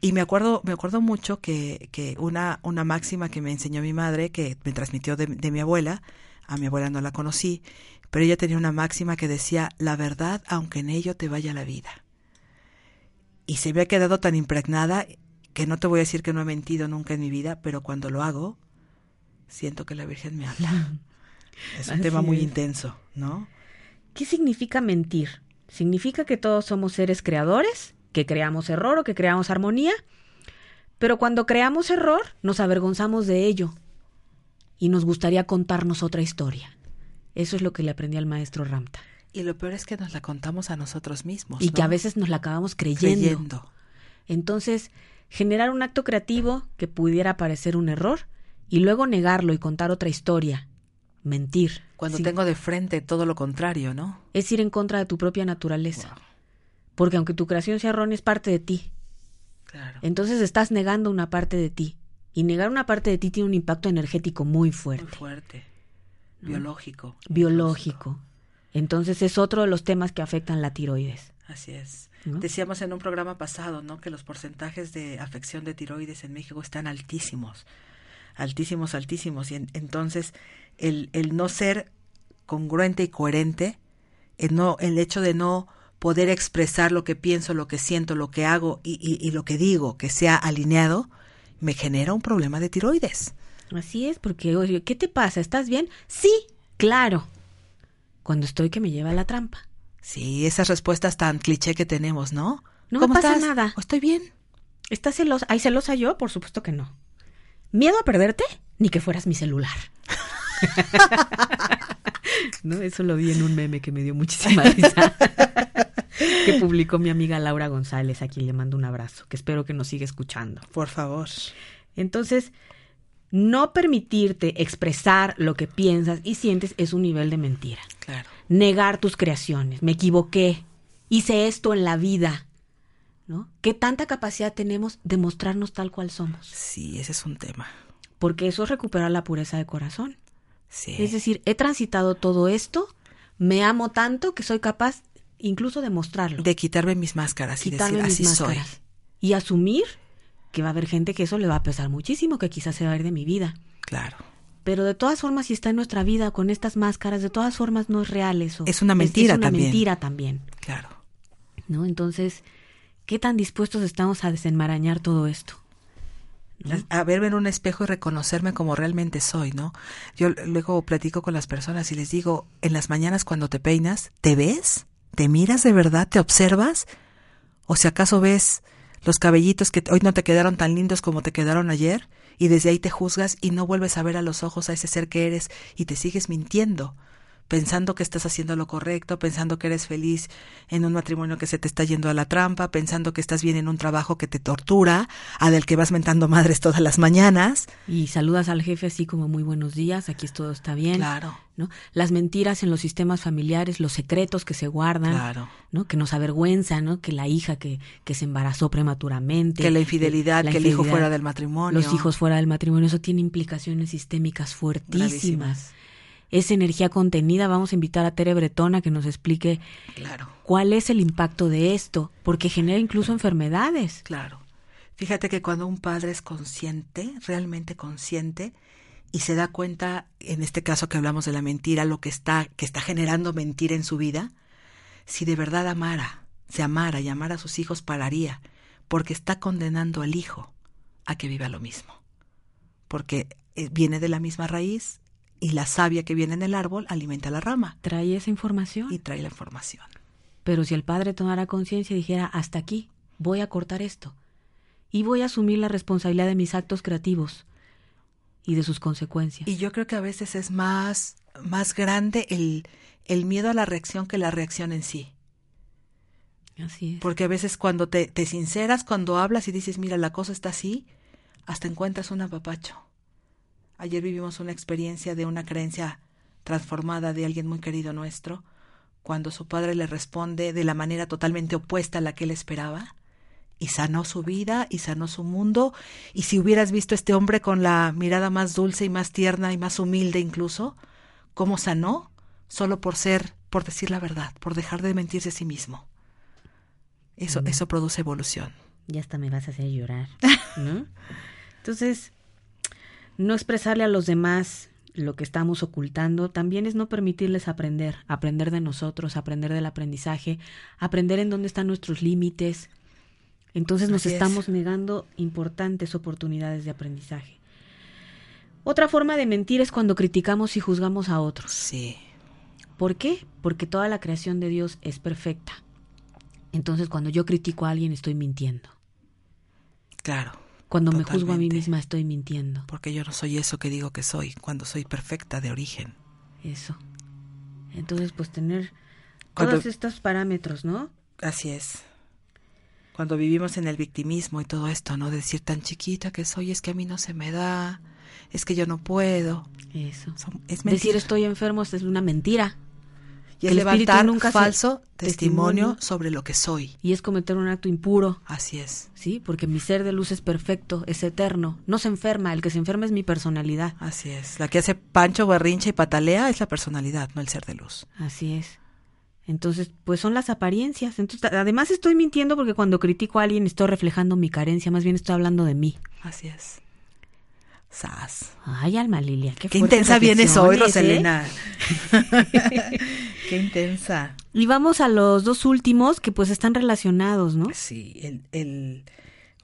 Speaker 4: Y me acuerdo, me acuerdo mucho que, que una, una máxima que me enseñó mi madre, que me transmitió de, de mi abuela, a mi abuela no la conocí, pero ella tenía una máxima que decía, la verdad aunque en ello te vaya la vida. Y se me ha quedado tan impregnada que no te voy a decir que no he mentido nunca en mi vida, pero cuando lo hago, siento que la Virgen me habla. Es un
Speaker 3: Así
Speaker 4: tema muy
Speaker 3: es.
Speaker 4: intenso, ¿no?
Speaker 3: ¿Qué significa mentir? ¿Significa que todos somos seres creadores? ¿Que creamos error o que creamos armonía? Pero cuando creamos error, nos avergonzamos de ello y nos gustaría contarnos otra historia. Eso es lo que le aprendí al maestro Ramta.
Speaker 4: Y lo peor es que nos la contamos a nosotros mismos.
Speaker 3: Y que a veces nos la acabamos creyendo.
Speaker 4: creyendo.
Speaker 3: Entonces, generar un acto creativo que pudiera parecer un error y luego negarlo y contar otra historia. Mentir.
Speaker 4: Cuando
Speaker 3: Sí.
Speaker 4: tengo de frente todo lo contrario, ¿no?
Speaker 3: Es ir en contra de tu propia naturaleza. Porque aunque tu creación sea errónea, es parte de ti.
Speaker 4: Claro.
Speaker 3: Entonces estás negando una parte de ti. Y negar una parte de ti tiene un impacto energético muy
Speaker 4: Muy
Speaker 3: fuerte,
Speaker 4: fuerte. Biológico.
Speaker 3: biológico. Entonces es otro de los temas que afectan la tiroides.
Speaker 4: Así es.
Speaker 3: ¿no?
Speaker 4: Decíamos en un programa pasado, ¿no? Que los porcentajes de afección de tiroides en México están altísimos. Altísimos, altísimos. Y en- entonces, el, el no ser congruente y coherente, el, no, el hecho de no poder expresar lo que pienso, lo que siento, lo que hago y, y- y lo que digo, que sea alineado, me genera un problema de tiroides.
Speaker 3: Así es, porque, oye, ¿qué te pasa? ¿Estás bien? Sí, claro. Cuando estoy que me lleva a la trampa.
Speaker 4: Sí, esas respuestas tan cliché que tenemos, ¿no?
Speaker 3: No me
Speaker 4: ¿Cómo
Speaker 3: pasa
Speaker 4: estás?
Speaker 3: nada.
Speaker 4: ¿O estoy bien?
Speaker 3: ¿Estás celosa? ¿Hay celosa yo? Por supuesto que no. ¿Miedo a perderte? Ni que fueras mi celular. no, eso lo vi en un meme que me dio muchísima risa. que publicó mi amiga Laura González, a quien le mando un abrazo, que espero que nos siga escuchando.
Speaker 4: Por favor.
Speaker 3: Entonces, no permitirte expresar lo que piensas y sientes es un nivel de mentira.
Speaker 4: Claro.
Speaker 3: Negar tus creaciones. Me equivoqué. Hice esto en la vida. ¿no? ¿Qué tanta capacidad tenemos de mostrarnos tal cual somos?
Speaker 4: Sí, ese es un tema.
Speaker 3: Porque eso es recuperar la pureza de corazón.
Speaker 4: Sí.
Speaker 3: Es decir, he transitado todo esto, me amo tanto que soy capaz incluso de mostrarlo.
Speaker 4: de quitarme mis máscaras y decir,
Speaker 3: mis
Speaker 4: así soy.
Speaker 3: máscaras. Y asumir que va a haber gente que eso le va a pesar muchísimo, que quizás se va a ir de mi vida.
Speaker 4: Claro.
Speaker 3: Pero de todas formas, si está en nuestra vida con estas máscaras, de todas formas no es real eso.
Speaker 4: Es una mentira
Speaker 3: es, una
Speaker 4: también.
Speaker 3: mentira también.
Speaker 4: Claro.
Speaker 3: ¿No? Entonces, ¿qué tan dispuestos estamos a desenmarañar todo esto?
Speaker 4: A verme en un espejo y reconocerme como realmente soy, ¿no? Yo luego platico con las personas y les digo, en las mañanas cuando te peinas, ¿te ves? ¿Te miras de verdad? ¿Te observas? ¿O si acaso ves los cabellitos que hoy no te quedaron tan lindos como te quedaron ayer? Y desde ahí te juzgas y no vuelves a ver a los ojos a ese ser que eres y te sigues mintiendo, pensando que estás haciendo lo correcto, pensando que eres feliz en un matrimonio que se te está yendo a la trampa, pensando que estás bien en un trabajo que te tortura, a del que vas mentando madres todas las mañanas.
Speaker 3: Y saludas al jefe así como muy buenos días, aquí todo está bien.
Speaker 4: Claro.
Speaker 3: ¿no? Las mentiras en los sistemas familiares, los secretos que se guardan,
Speaker 4: Claro.
Speaker 3: ¿no? Que nos avergüenzan, ¿no? Que la hija que, que se embarazó prematuramente.
Speaker 4: Que la infidelidad,
Speaker 3: la
Speaker 4: que el hijo fuera del matrimonio.
Speaker 3: Los hijos fuera del matrimonio, eso tiene implicaciones sistémicas fuertísimas. Esa energía contenida, vamos a invitar a Tere Bretona que nos explique
Speaker 4: Claro,
Speaker 3: cuál es el impacto de esto, porque genera incluso enfermedades.
Speaker 4: claro. Fíjate que cuando un padre es consciente, realmente consciente, y se da cuenta, en este caso que hablamos de la mentira, lo que está, que está generando mentira en su vida, si de verdad amara, se amara y amara a sus hijos, pararía, porque está condenando al hijo a que viva lo mismo. Porque eh, viene de la misma raíz y la savia que viene en el árbol alimenta la rama
Speaker 3: Trae esa información.
Speaker 4: y trae la información.
Speaker 3: Pero si el padre tomara conciencia y dijera, hasta aquí, voy a cortar esto, y voy a asumir la responsabilidad de mis actos creativos y de sus consecuencias.
Speaker 4: Y yo creo que a veces es más, más grande el, el miedo a la reacción que la reacción en sí.
Speaker 3: Así es.
Speaker 4: Porque a veces cuando te, te sinceras, cuando hablas y dices, mira, la cosa está así, hasta encuentras un apapacho. Ayer vivimos una experiencia de una creencia transformada de alguien muy querido nuestro, cuando su padre le responde de la manera totalmente opuesta a la que él esperaba, y sanó su vida y sanó su mundo, y si hubieras visto a este hombre con la mirada más dulce y más tierna y más humilde incluso, cómo sanó, solo por ser, por decir la verdad, por dejar de mentirse a sí mismo. Eso,
Speaker 3: Mm.
Speaker 4: eso produce evolución.
Speaker 3: Ya hasta me vas a hacer llorar. ¿no? Entonces, no expresarle a los demás lo que estamos ocultando también es no permitirles aprender, aprender de nosotros, aprender del aprendizaje, aprender en dónde están nuestros límites. Entonces nos
Speaker 4: Así es.
Speaker 3: estamos negando importantes oportunidades de aprendizaje. Otra forma de mentir es cuando criticamos y juzgamos a otros.
Speaker 4: Sí,
Speaker 3: ¿Por qué? Porque toda la creación de Dios es perfecta. Entonces, cuando yo critico a alguien, estoy mintiendo.
Speaker 4: claro.
Speaker 3: Cuando me juzgo a mí misma, estoy mintiendo.
Speaker 4: Porque yo no soy eso que digo que soy, cuando soy perfecta de origen.
Speaker 3: Eso. Entonces, pues tener
Speaker 4: Cuando-
Speaker 3: todos estos parámetros, ¿no?
Speaker 4: Así es. Cuando vivimos en el victimismo y todo esto, ¿no? Decir tan chiquita que soy, es que a mí no se me da, es que yo no puedo.
Speaker 3: Eso.
Speaker 4: Son- es
Speaker 3: Decir estoy enfermo es una mentira.
Speaker 4: Y es
Speaker 3: el espíritu
Speaker 4: levantar
Speaker 3: nunca
Speaker 4: falso testimonio, sobre lo que soy.
Speaker 3: Y es cometer un acto impuro,
Speaker 4: Así es,
Speaker 3: ¿sí? Porque mi ser de luz es perfecto, es eterno. No se enferma, el que se enferma es mi personalidad.
Speaker 4: así es. La que hace pancho, berrinche y patalea es la personalidad, no el ser de luz.
Speaker 3: Así es. Entonces, pues son las apariencias. Entonces, además estoy mintiendo porque cuando critico a alguien estoy reflejando mi carencia, más bien estoy hablando de mí.
Speaker 4: Así es. Sas.
Speaker 3: Ay, alma Lilia, qué,
Speaker 4: Qué intensa vienes hoy,
Speaker 3: ¿eh?
Speaker 4: Roselena. Qué intensa.
Speaker 3: Y vamos a los dos últimos que pues están relacionados, ¿no?
Speaker 4: Sí, el, el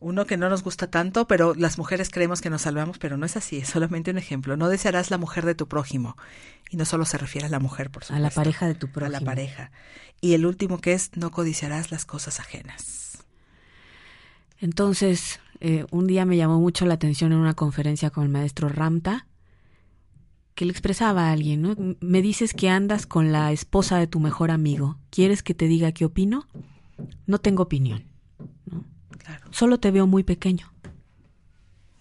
Speaker 4: uno que no nos gusta tanto, pero las mujeres creemos que nos salvamos, pero no es así, es solamente un ejemplo. No desearás la mujer de tu prójimo. Y no solo se refiere a la mujer, por
Speaker 3: A
Speaker 4: supuesto.
Speaker 3: la pareja de tu
Speaker 4: A
Speaker 3: prójimo.
Speaker 4: la pareja. Y el último que es no codiciarás las cosas ajenas.
Speaker 3: Entonces, eh, un día me llamó mucho la atención en una conferencia con el maestro Ramta, que le expresaba a alguien, ¿no? Me dices que andas con la esposa de tu mejor amigo. ¿Quieres que te diga qué opino? No tengo opinión.
Speaker 4: Claro.
Speaker 3: Solo te veo muy pequeño.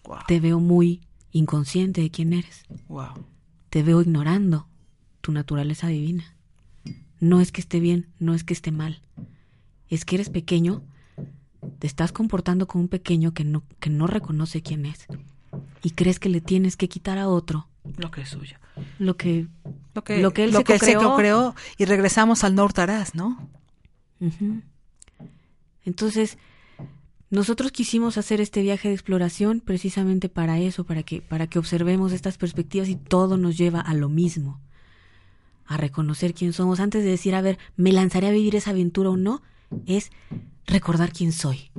Speaker 4: Wow.
Speaker 3: Te veo muy inconsciente de quién eres.
Speaker 4: Wow.
Speaker 3: Te veo ignorando tu naturaleza divina. No es que esté bien, no es que esté mal. Es que eres pequeño te estás comportando como un pequeño que no, que no reconoce quién es y crees que le tienes que quitar a otro
Speaker 4: Lo que es suyo.
Speaker 3: lo que
Speaker 4: Lo que,
Speaker 3: Lo que él
Speaker 4: lo
Speaker 3: se
Speaker 4: que se
Speaker 3: co-creó.
Speaker 4: co-creó. Y regresamos al Nortaraz, ¿no?
Speaker 3: Entonces, nosotros quisimos hacer este viaje de exploración precisamente para eso, para que, para que observemos estas perspectivas y todo nos lleva a lo mismo, a reconocer quién somos. Antes de decir, a ver, me lanzaré a vivir esa aventura o no, es recordar quién soy.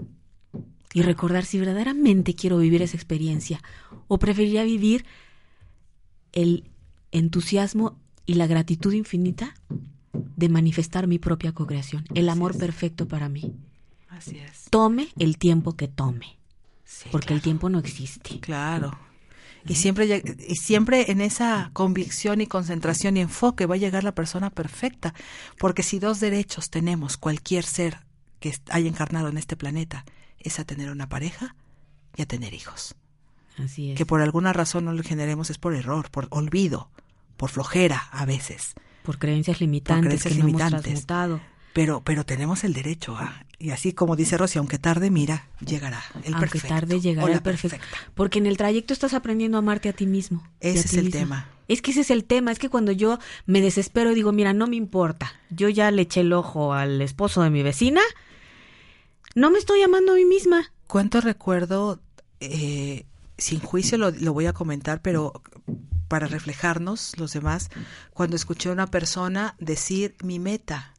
Speaker 3: Y recordar si verdaderamente quiero vivir esa experiencia o preferiría vivir el entusiasmo y la gratitud infinita de manifestar mi propia co-creación, el amor perfecto para mí.
Speaker 4: Así es.
Speaker 3: Tome el tiempo que tome,
Speaker 4: Sí,
Speaker 3: porque el tiempo no existe.
Speaker 4: Claro. Y siempre, y siempre en esa convicción y concentración y enfoque va a llegar la persona perfecta. Porque si dos derechos tenemos cualquier ser que haya encarnado en este planeta, es a tener una pareja y a tener hijos.
Speaker 3: Así es.
Speaker 4: Que por alguna razón no lo generemos es por error, por olvido, por flojera a veces.
Speaker 3: por creencias limitantes
Speaker 4: creencias
Speaker 3: que no
Speaker 4: limitantes.
Speaker 3: hemos transmutado.
Speaker 4: Pero, pero tenemos el derecho a. Y así como dice Rosy, aunque tarde, mira, llegará el
Speaker 3: Aunque
Speaker 4: perfecto.
Speaker 3: tarde llegará el perfecto.
Speaker 4: perfecta.
Speaker 3: Porque en el trayecto estás aprendiendo a amarte a ti mismo.
Speaker 4: Ese
Speaker 3: ti
Speaker 4: es el tema.
Speaker 3: Es que ese es el tema. Es que cuando yo me desespero y digo, mira, no me importa. Yo ya le eché el ojo al esposo de mi vecina. No me estoy amando a mí misma.
Speaker 4: ¿Cuánto recuerdo, eh, sin juicio lo, lo voy a comentar, pero para reflejarnos los demás, cuando escuché a una persona decir, mi meta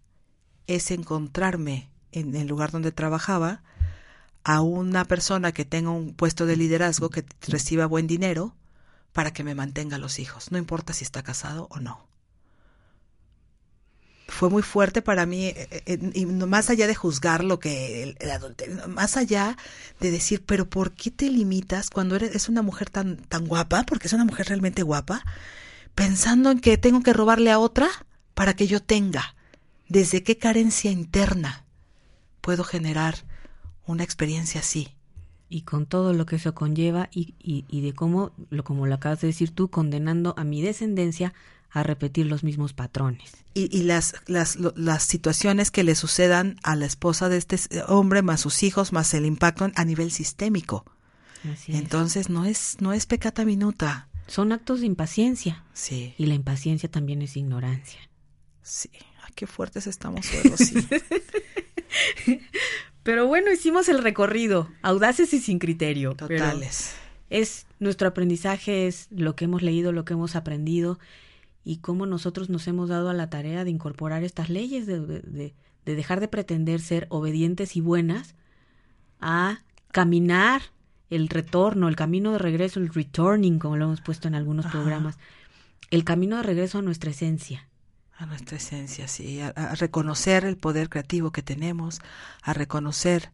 Speaker 4: es encontrarme en el lugar donde trabajaba a una persona que tenga un puesto de liderazgo, que reciba buen dinero, para que me mantenga a los hijos, no importa si está casado o no. Fue muy fuerte para mí, eh, eh, y más allá de juzgar lo que el, el adulterio, más allá de decir, pero ¿por qué te limitas cuando eres es una mujer tan tan guapa, porque es una mujer realmente guapa, pensando en que tengo que robarle a otra para que yo tenga? ¿Desde qué carencia interna puedo generar una experiencia así?
Speaker 3: Y con todo lo que eso conlleva y, y, y de cómo, lo, como lo acabas de decir tú, condenando a mi descendencia a repetir los mismos patrones.
Speaker 4: y, y las, las, lo- las situaciones que le sucedan a la esposa de este hombre, más sus hijos, más el impacto a nivel sistémico.
Speaker 3: Así es.
Speaker 4: Entonces no es, no es pecata minuta.
Speaker 3: Son actos de impaciencia.
Speaker 4: Sí,
Speaker 3: Y la impaciencia también es ignorancia.
Speaker 4: sí. Ay, qué fuertes estamos hoy, sí.
Speaker 3: Pero bueno, hicimos el recorrido, audaces y sin criterio.
Speaker 4: Totales.
Speaker 3: Es nuestro aprendizaje, es lo que hemos leído, lo que hemos aprendido y cómo nosotros nos hemos dado a la tarea de incorporar estas leyes, de, de- de- de dejar de pretender ser obedientes y buenas a caminar el retorno, el camino de regreso, el returning, como lo hemos puesto en algunos
Speaker 4: Ajá.
Speaker 3: programas, el camino de regreso a nuestra esencia.
Speaker 4: A nuestra esencia, sí. A, a reconocer el poder creativo que tenemos, a reconocer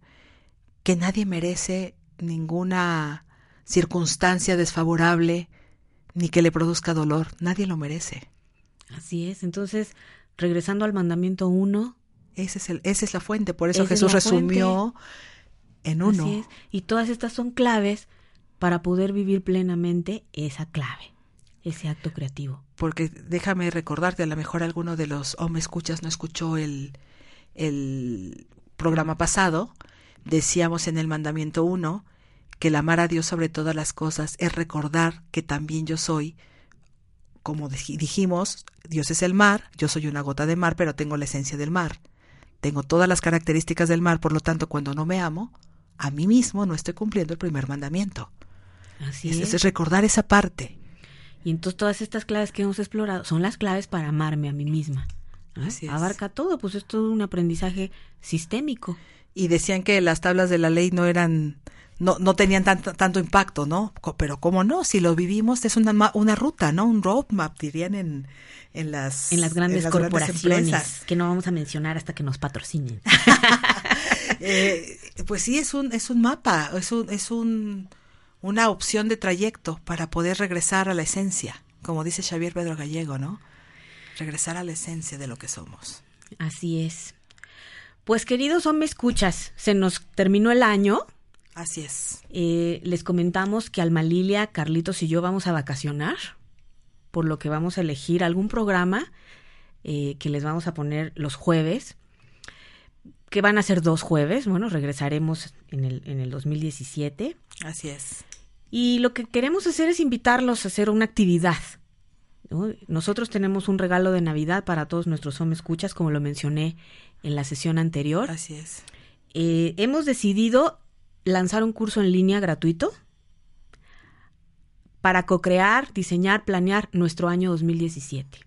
Speaker 4: que nadie merece ninguna circunstancia desfavorable ni que le produzca dolor. Nadie lo merece.
Speaker 3: Así es. Entonces, regresando al mandamiento 1,
Speaker 4: Ese es el, esa es la fuente. Por eso
Speaker 3: es
Speaker 4: Jesús resumió en uno.
Speaker 3: Así es. Y todas estas son claves para poder vivir plenamente esa clave, ese acto creativo.
Speaker 4: Porque déjame recordarte, a lo mejor alguno de los o me escuchas no escuchó el, el programa pasado. Decíamos en el mandamiento 1 que el amar a Dios sobre todas las cosas es recordar que también yo soy, como dij- dijimos, Dios es el mar, yo soy una gota de mar, pero tengo la esencia del mar. Tengo todas las características del mar, por lo tanto, cuando no me amo, a mí mismo no estoy cumpliendo el primer mandamiento.
Speaker 3: Así
Speaker 4: Es,
Speaker 3: es.
Speaker 4: es recordar esa parte.
Speaker 3: Y entonces todas estas claves que hemos explorado son las claves para amarme a mí misma.
Speaker 4: es.
Speaker 3: Abarca todo, pues es todo un aprendizaje sistémico.
Speaker 4: y decían que las tablas de la ley no eran no no tenían tanto tanto impacto, ¿no? Pero cómo no, si lo vivimos es una una ruta, ¿no? Un roadmap dirían en en las
Speaker 3: En las grandes
Speaker 4: en las
Speaker 3: corporaciones, que no vamos a mencionar hasta que nos patrocinen.
Speaker 4: Eh, pues sí es un es un mapa, es un es un una opción de trayecto para poder regresar a la esencia, como dice Xavier Pedro Gallego, ¿no? Regresar a la esencia de lo que somos.
Speaker 3: Así es. Pues queridos, son me escuchas. Se nos terminó el año.
Speaker 4: Así es.
Speaker 3: Eh, les comentamos que Alma Lilia, Carlitos y yo vamos a vacacionar, por lo que vamos a elegir algún programa eh, que les vamos a poner los jueves. que van a ser dos jueves, bueno, regresaremos en el, en el 2017.
Speaker 4: Así es.
Speaker 3: Y lo que queremos hacer es invitarlos a hacer una actividad. ¿no? Nosotros tenemos un regalo de Navidad para todos nuestros home escuchas, como lo mencioné en la sesión anterior.
Speaker 4: Así es.
Speaker 3: Eh, hemos decidido lanzar un curso en línea gratuito para co-crear, diseñar, planear nuestro año 2017.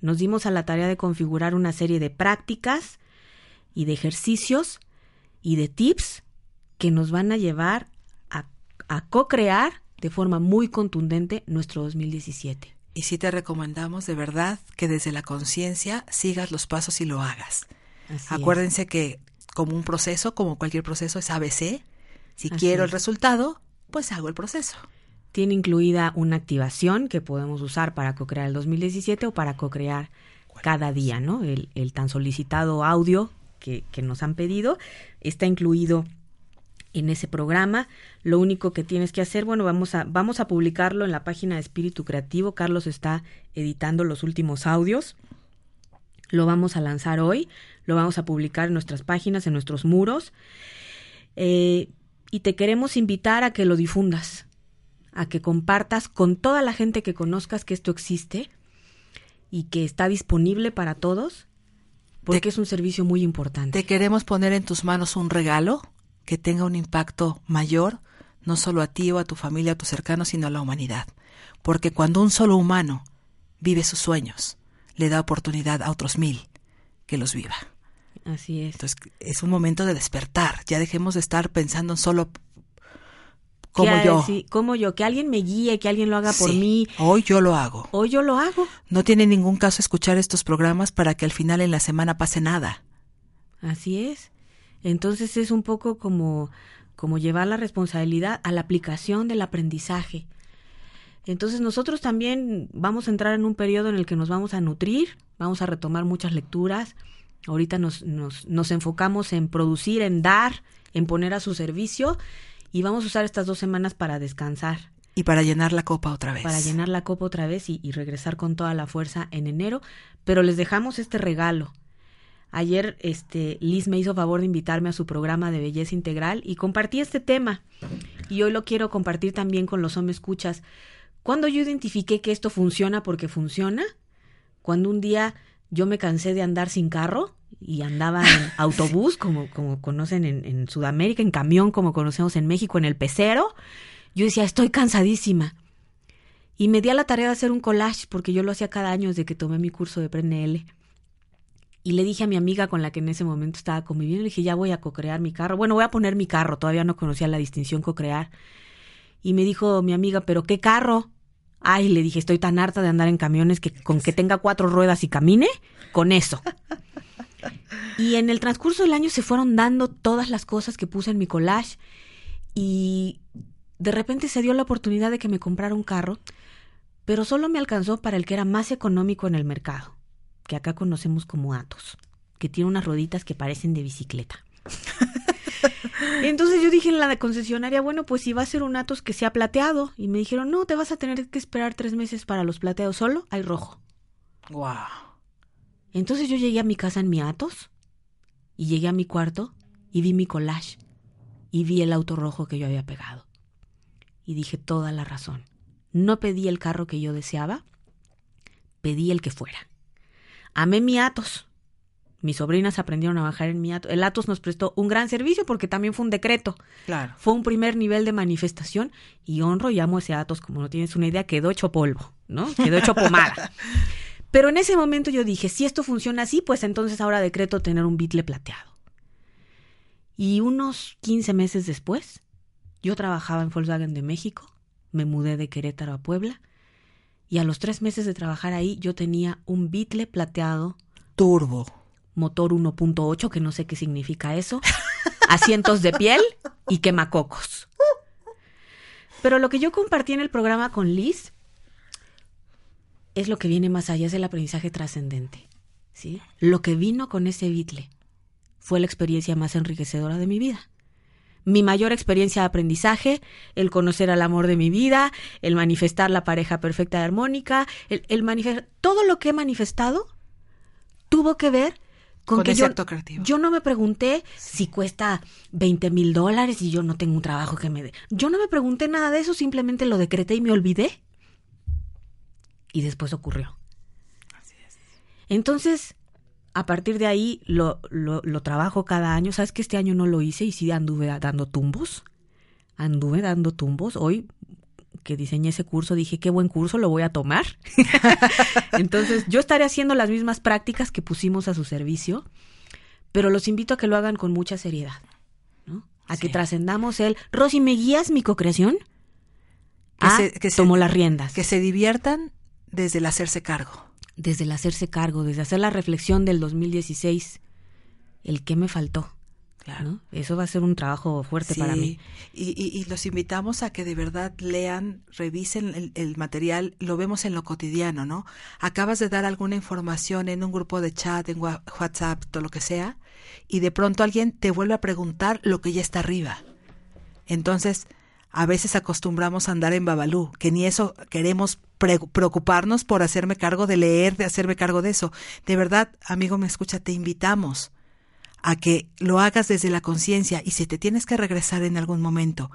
Speaker 3: Nos dimos a la tarea de configurar una serie de prácticas y de ejercicios y de tips que nos van a llevar a, a co-crear de forma muy contundente nuestro 2017.
Speaker 4: Y sí te recomendamos de verdad que desde la conciencia sigas los pasos y lo hagas.
Speaker 3: Así
Speaker 4: Acuérdense que como un proceso, como cualquier proceso, es ABC. Si
Speaker 3: Así
Speaker 4: quiero el
Speaker 3: es.
Speaker 4: resultado, pues hago el proceso.
Speaker 3: Tiene incluida una activación que podemos usar para co-crear el 2017 o para co-crear cada día, ¿no? El, el tan solicitado audio que, que nos han pedido está incluido en ese programa. Lo único que tienes que hacer, bueno, vamos a, vamos a publicarlo en la página de Espíritu Creativo. Carlos está editando los últimos audios. Lo vamos a lanzar hoy. Lo vamos a publicar en nuestras páginas, en nuestros muros. Eh, y te queremos invitar a que lo difundas, a que compartas con toda la gente que conozcas que esto existe y que está disponible para todos, porque
Speaker 4: Te-
Speaker 3: es un servicio muy importante.
Speaker 4: Te queremos poner en tus manos un regalo que tenga un impacto mayor, no solo a ti o a tu familia, a tus cercanos, sino a la humanidad. Porque cuando un solo humano vive sus sueños, le da oportunidad a otros mil que los viva.
Speaker 3: Así es.
Speaker 4: Entonces es un momento de despertar. Ya dejemos de estar pensando en solo como
Speaker 3: Que,
Speaker 4: yo.
Speaker 3: sí, como yo, que alguien me guíe, que alguien lo haga por
Speaker 4: Sí,
Speaker 3: mí.
Speaker 4: Hoy yo lo hago.
Speaker 3: Hoy yo lo hago.
Speaker 4: No tiene ningún caso escuchar estos programas para que al final en la semana pase nada.
Speaker 3: Así es. Entonces es un poco como, como llevar la responsabilidad a la aplicación del aprendizaje. Entonces nosotros también vamos a entrar en un periodo en el que nos vamos a nutrir, vamos a retomar muchas lecturas. Ahorita nos, nos, nos enfocamos en producir, en dar, en poner a su servicio y vamos a usar estas dos semanas para descansar,
Speaker 4: Y para llenar la copa otra vez.
Speaker 3: para llenar la copa otra vez y, y regresar con toda la fuerza en enero. Pero les dejamos este regalo. Ayer este, Liz me hizo favor de invitarme a su programa de belleza integral y compartí este tema. Y hoy lo quiero compartir también con los hombres escuchas. Cuando yo identifiqué que esto funciona porque funciona, cuando un día yo me cansé de andar sin carro y andaba en autobús, como, como conocen en, en Sudamérica, en camión, como conocemos en México, en el pecero, yo decía, estoy cansadísima. Y me di a la tarea de hacer un collage, porque yo lo hacía cada año desde que tomé mi curso de PNL. Y le dije a mi amiga con la que en ese momento estaba conviviendo, le dije, ya voy a co-crear mi carro. Bueno, voy a poner mi carro, todavía no conocía la distinción co-crear. Y me dijo mi amiga, ¿pero qué carro? Ay, le dije, estoy tan harta de andar en camiones que con que tenga cuatro ruedas y camine, con eso. Y en el transcurso del año se fueron dando todas las cosas que puse en mi collage y de repente se dio la oportunidad de que me comprara un carro, pero solo me alcanzó para el que era más económico en el mercado, que acá conocemos como Atos, que tiene unas rueditas que parecen de bicicleta. Entonces yo dije en la concesionaria, bueno, pues si va a ser un Atos que sea plateado. Y me dijeron, no, te vas a tener que esperar tres meses para los plateados solo, hay rojo.
Speaker 4: Wow.
Speaker 3: Entonces yo llegué a mi casa en mi Atos y llegué a mi cuarto y vi mi collage y vi el auto rojo que yo había pegado. Y dije toda la razón. No pedí el carro que yo deseaba, pedí el que fuera. Amé mi Atos. Mis sobrinas aprendieron a bajar en mi Atos. El Atos nos prestó un gran servicio porque también fue un decreto.
Speaker 4: Claro.
Speaker 3: Fue un primer nivel de manifestación y honro y amo ese Atos, como no tienes una idea, quedó hecho polvo, ¿no? Quedó hecho pomada. Pero en ese momento yo dije, si esto funciona así, pues entonces ahora decreto tener un bitle plateado. Y unos 15 meses después, yo trabajaba en Volkswagen de México, me mudé de Querétaro a Puebla, y a los tres meses de trabajar ahí yo tenía un bitle plateado,
Speaker 4: Turbo.
Speaker 3: Motor 1.8, que no sé qué significa eso, asientos de piel y quemacocos. Pero lo que yo compartí en el programa con Liz es lo que viene más allá, es el aprendizaje trascendente. ¿sí? Lo que vino con ese bitle fue la experiencia más enriquecedora de mi vida. Mi mayor experiencia de aprendizaje, el conocer al amor de mi vida, el manifestar la pareja perfecta y armónica, el, el manifestar, todo lo que he manifestado tuvo que ver Con,
Speaker 4: Con
Speaker 3: que
Speaker 4: ese
Speaker 3: yo,
Speaker 4: acto creativo.
Speaker 3: yo no me pregunté si cuesta 20 mil dólares y yo no tengo un trabajo que me dé. Yo no me pregunté nada de eso, simplemente lo decreté y me olvidé. Y después ocurrió.
Speaker 4: Así es.
Speaker 3: Entonces, a partir de ahí lo, lo, lo trabajo cada año. ¿Sabes que este año no lo hice y sí anduve dando tumbos? Anduve dando tumbos. Hoy que diseñé ese curso dije, qué buen curso, lo voy a tomar. Entonces, yo estaré haciendo las mismas prácticas que pusimos a su servicio, pero los invito a que lo hagan con mucha seriedad, ¿no? A que trascendamos el, Rosy, ¿me guías mi co-creación?
Speaker 4: Que
Speaker 3: Ah,
Speaker 4: se- que se-
Speaker 3: tomo las riendas.
Speaker 4: Que se diviertan desde el hacerse cargo.
Speaker 3: desde el hacerse cargo, desde hacer la reflexión del 2016, el qué me faltó.
Speaker 4: Claro.
Speaker 3: ¿no? Eso va a ser un trabajo fuerte
Speaker 4: Sí,
Speaker 3: para mí.
Speaker 4: Y, y- y los invitamos a que de verdad lean, revisen el, el material, lo vemos en lo cotidiano, ¿no? Acabas de dar alguna información en un grupo de chat, en Wha- WhatsApp, todo lo que sea, y de pronto alguien te vuelve a preguntar lo que ya está arriba. Entonces, a veces acostumbramos a andar en Babalú, que ni eso queremos pre- preocuparnos por hacerme cargo de leer, de hacerme cargo de eso. De verdad, amigo, me escucha, te invitamos a que lo hagas desde la conciencia y si te tienes que regresar en algún momento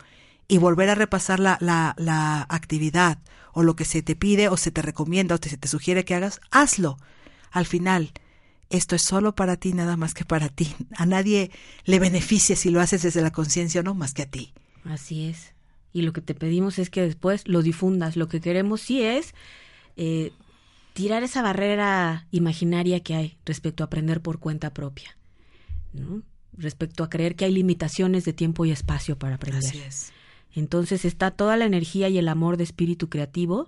Speaker 4: y volver a repasar la, la, la actividad o lo que se te pide o se te recomienda o te- se te sugiere que hagas, hazlo. Al final, esto es solo para ti, nada más que para ti. A nadie le beneficia si lo haces desde la conciencia o no, más que a ti.
Speaker 3: Así es. Y lo que te pedimos es que después lo difundas. Lo que queremos sí es eh, tirar esa barrera imaginaria que hay respecto a aprender por cuenta propia. ¿No? Respecto a creer que hay limitaciones de tiempo y espacio para aprender.
Speaker 4: Así es.
Speaker 3: Entonces está toda la energía y el amor de espíritu creativo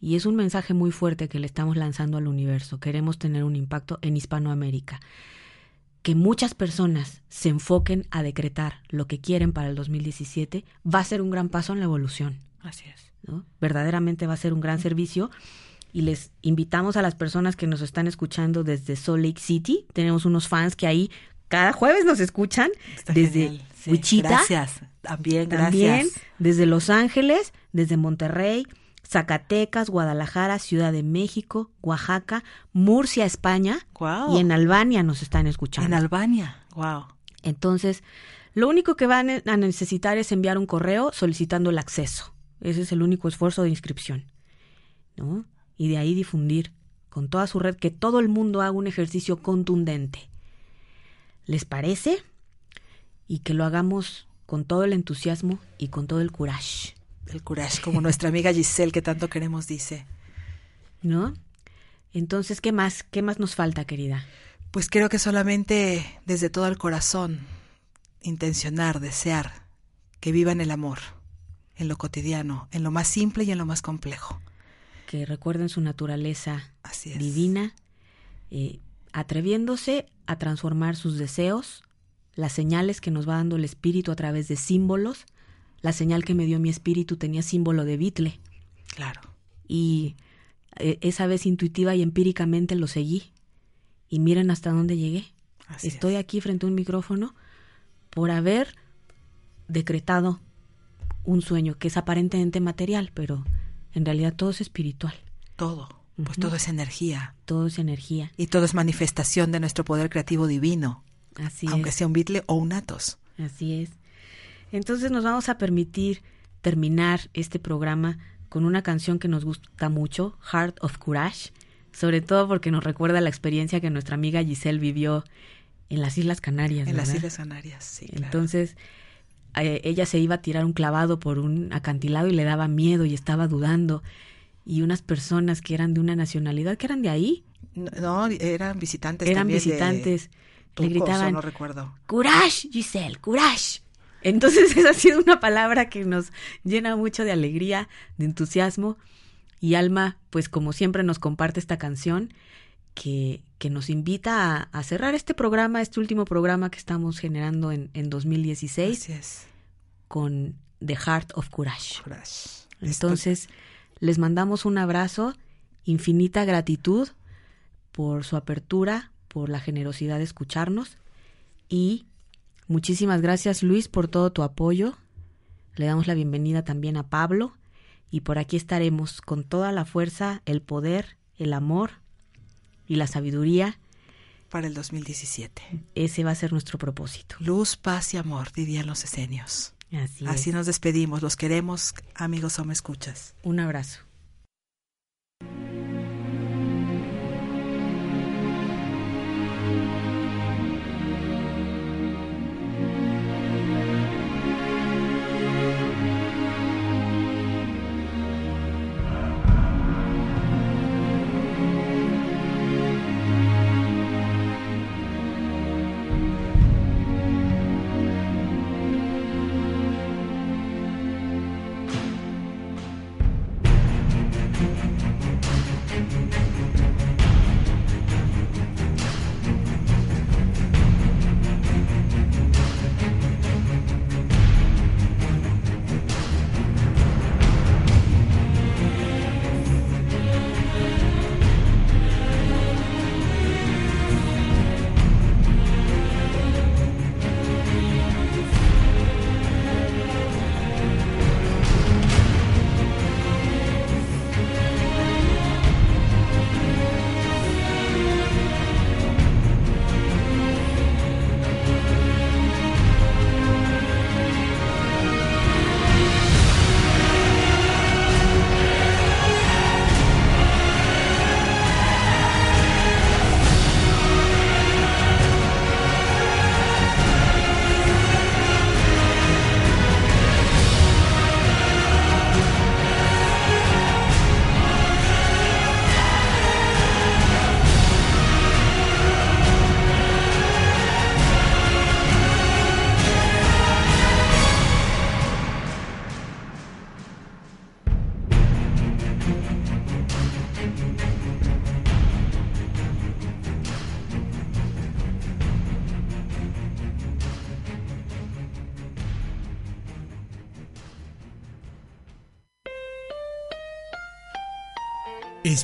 Speaker 3: y es un mensaje muy fuerte que le estamos lanzando al universo. Queremos tener un impacto en Hispanoamérica. Que muchas personas se enfoquen a decretar lo que quieren para el 2017 va a ser un gran paso en la evolución.
Speaker 4: Así es.
Speaker 3: ¿no? Verdaderamente va a ser un gran servicio y les invitamos a las personas que nos están escuchando desde Salt Lake City. Tenemos unos fans que ahí cada jueves nos escuchan
Speaker 4: Está
Speaker 3: desde
Speaker 4: genial. Sí,
Speaker 3: Wichita.
Speaker 4: Gracias. También,
Speaker 3: También
Speaker 4: gracias.
Speaker 3: desde Los Ángeles, desde Monterrey, Zacatecas, Guadalajara, Ciudad de México, Oaxaca, Murcia, España
Speaker 4: Guau.
Speaker 3: y en Albania nos están escuchando.
Speaker 4: En Albania. Wow.
Speaker 3: Entonces, lo único que van a necesitar es enviar un correo solicitando el acceso. Ese es el único esfuerzo de inscripción. ¿no? Y de ahí difundir con toda su red que todo el mundo haga un ejercicio contundente. ¿Les parece? Y que lo hagamos con todo el entusiasmo y con todo el courage.
Speaker 4: El courage, como nuestra amiga Giselle que tanto queremos dice.
Speaker 3: ¿No? Entonces, ¿qué más? ¿Qué más nos falta, querida?
Speaker 4: Pues creo que solamente desde todo el corazón intencionar, desear que vivan el amor en lo cotidiano, en lo más simple y en lo más complejo.
Speaker 3: Que recuerden su naturaleza
Speaker 4: Así es.
Speaker 3: divina, eh, atreviéndose a transformar sus deseos, las señales que nos va dando el espíritu a través de símbolos. La señal que me dio mi espíritu tenía símbolo de bitle
Speaker 4: Claro.
Speaker 3: y eh, esa vez intuitiva y empíricamente lo seguí. Y miren hasta dónde llegué.
Speaker 4: Así
Speaker 3: Estoy
Speaker 4: es.
Speaker 3: aquí frente a un micrófono por haber decretado un sueño que es aparentemente material, pero en realidad todo es espiritual,
Speaker 4: Todo. Pues todo es energía.
Speaker 3: todo es energía.
Speaker 4: Y todo es manifestación de nuestro poder creativo divino,
Speaker 3: Así
Speaker 4: aunque
Speaker 3: es.
Speaker 4: sea un bitle o un atos.
Speaker 3: Así es. Entonces nos vamos a permitir terminar este programa con una canción que nos gusta mucho, Heart of Courage, sobre todo porque nos recuerda la experiencia que nuestra amiga Giselle vivió en las Islas Canarias.
Speaker 4: En las. Islas Canarias, sí. claro.
Speaker 3: Entonces, eh, ella se iba a tirar un clavado por un acantilado y le daba miedo y estaba dudando. Y unas personas que eran de una nacionalidad, que eran de ahí,
Speaker 4: No, eran visitantes
Speaker 3: eran
Speaker 4: también de
Speaker 3: visitantes, le gritaban,
Speaker 4: no recuerdo.
Speaker 3: Courage, Giselle, courage. Entonces esa ha sido una palabra que nos llena mucho de alegría, de entusiasmo. Y Alma, pues como siempre nos comparte esta canción que, que nos invita a, a cerrar este programa, este último programa que estamos generando en, en 2016
Speaker 4: Así es.
Speaker 3: con The Heart of Courage.
Speaker 4: Courage.
Speaker 3: Entonces, les mandamos un abrazo, infinita gratitud por su apertura, por la generosidad de escucharnos y muchísimas gracias Luis por todo tu apoyo. Le damos la bienvenida también a Pablo y por aquí estaremos con toda la fuerza, el poder, el amor y la sabiduría
Speaker 4: para el 2017.
Speaker 3: Ese va a ser nuestro propósito.
Speaker 4: Luz, paz y amor, dirían los esenios.
Speaker 3: Así,
Speaker 4: Así
Speaker 3: es.
Speaker 4: nos despedimos. Los queremos, amigos o me escuchas.
Speaker 3: Un abrazo.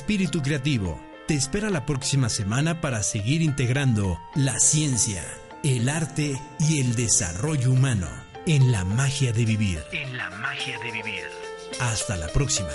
Speaker 1: Espíritu Creativo te espera la próxima semana para seguir integrando la ciencia, el arte y el desarrollo humano en la magia de vivir.
Speaker 2: En la magia de vivir.
Speaker 1: Hasta la próxima.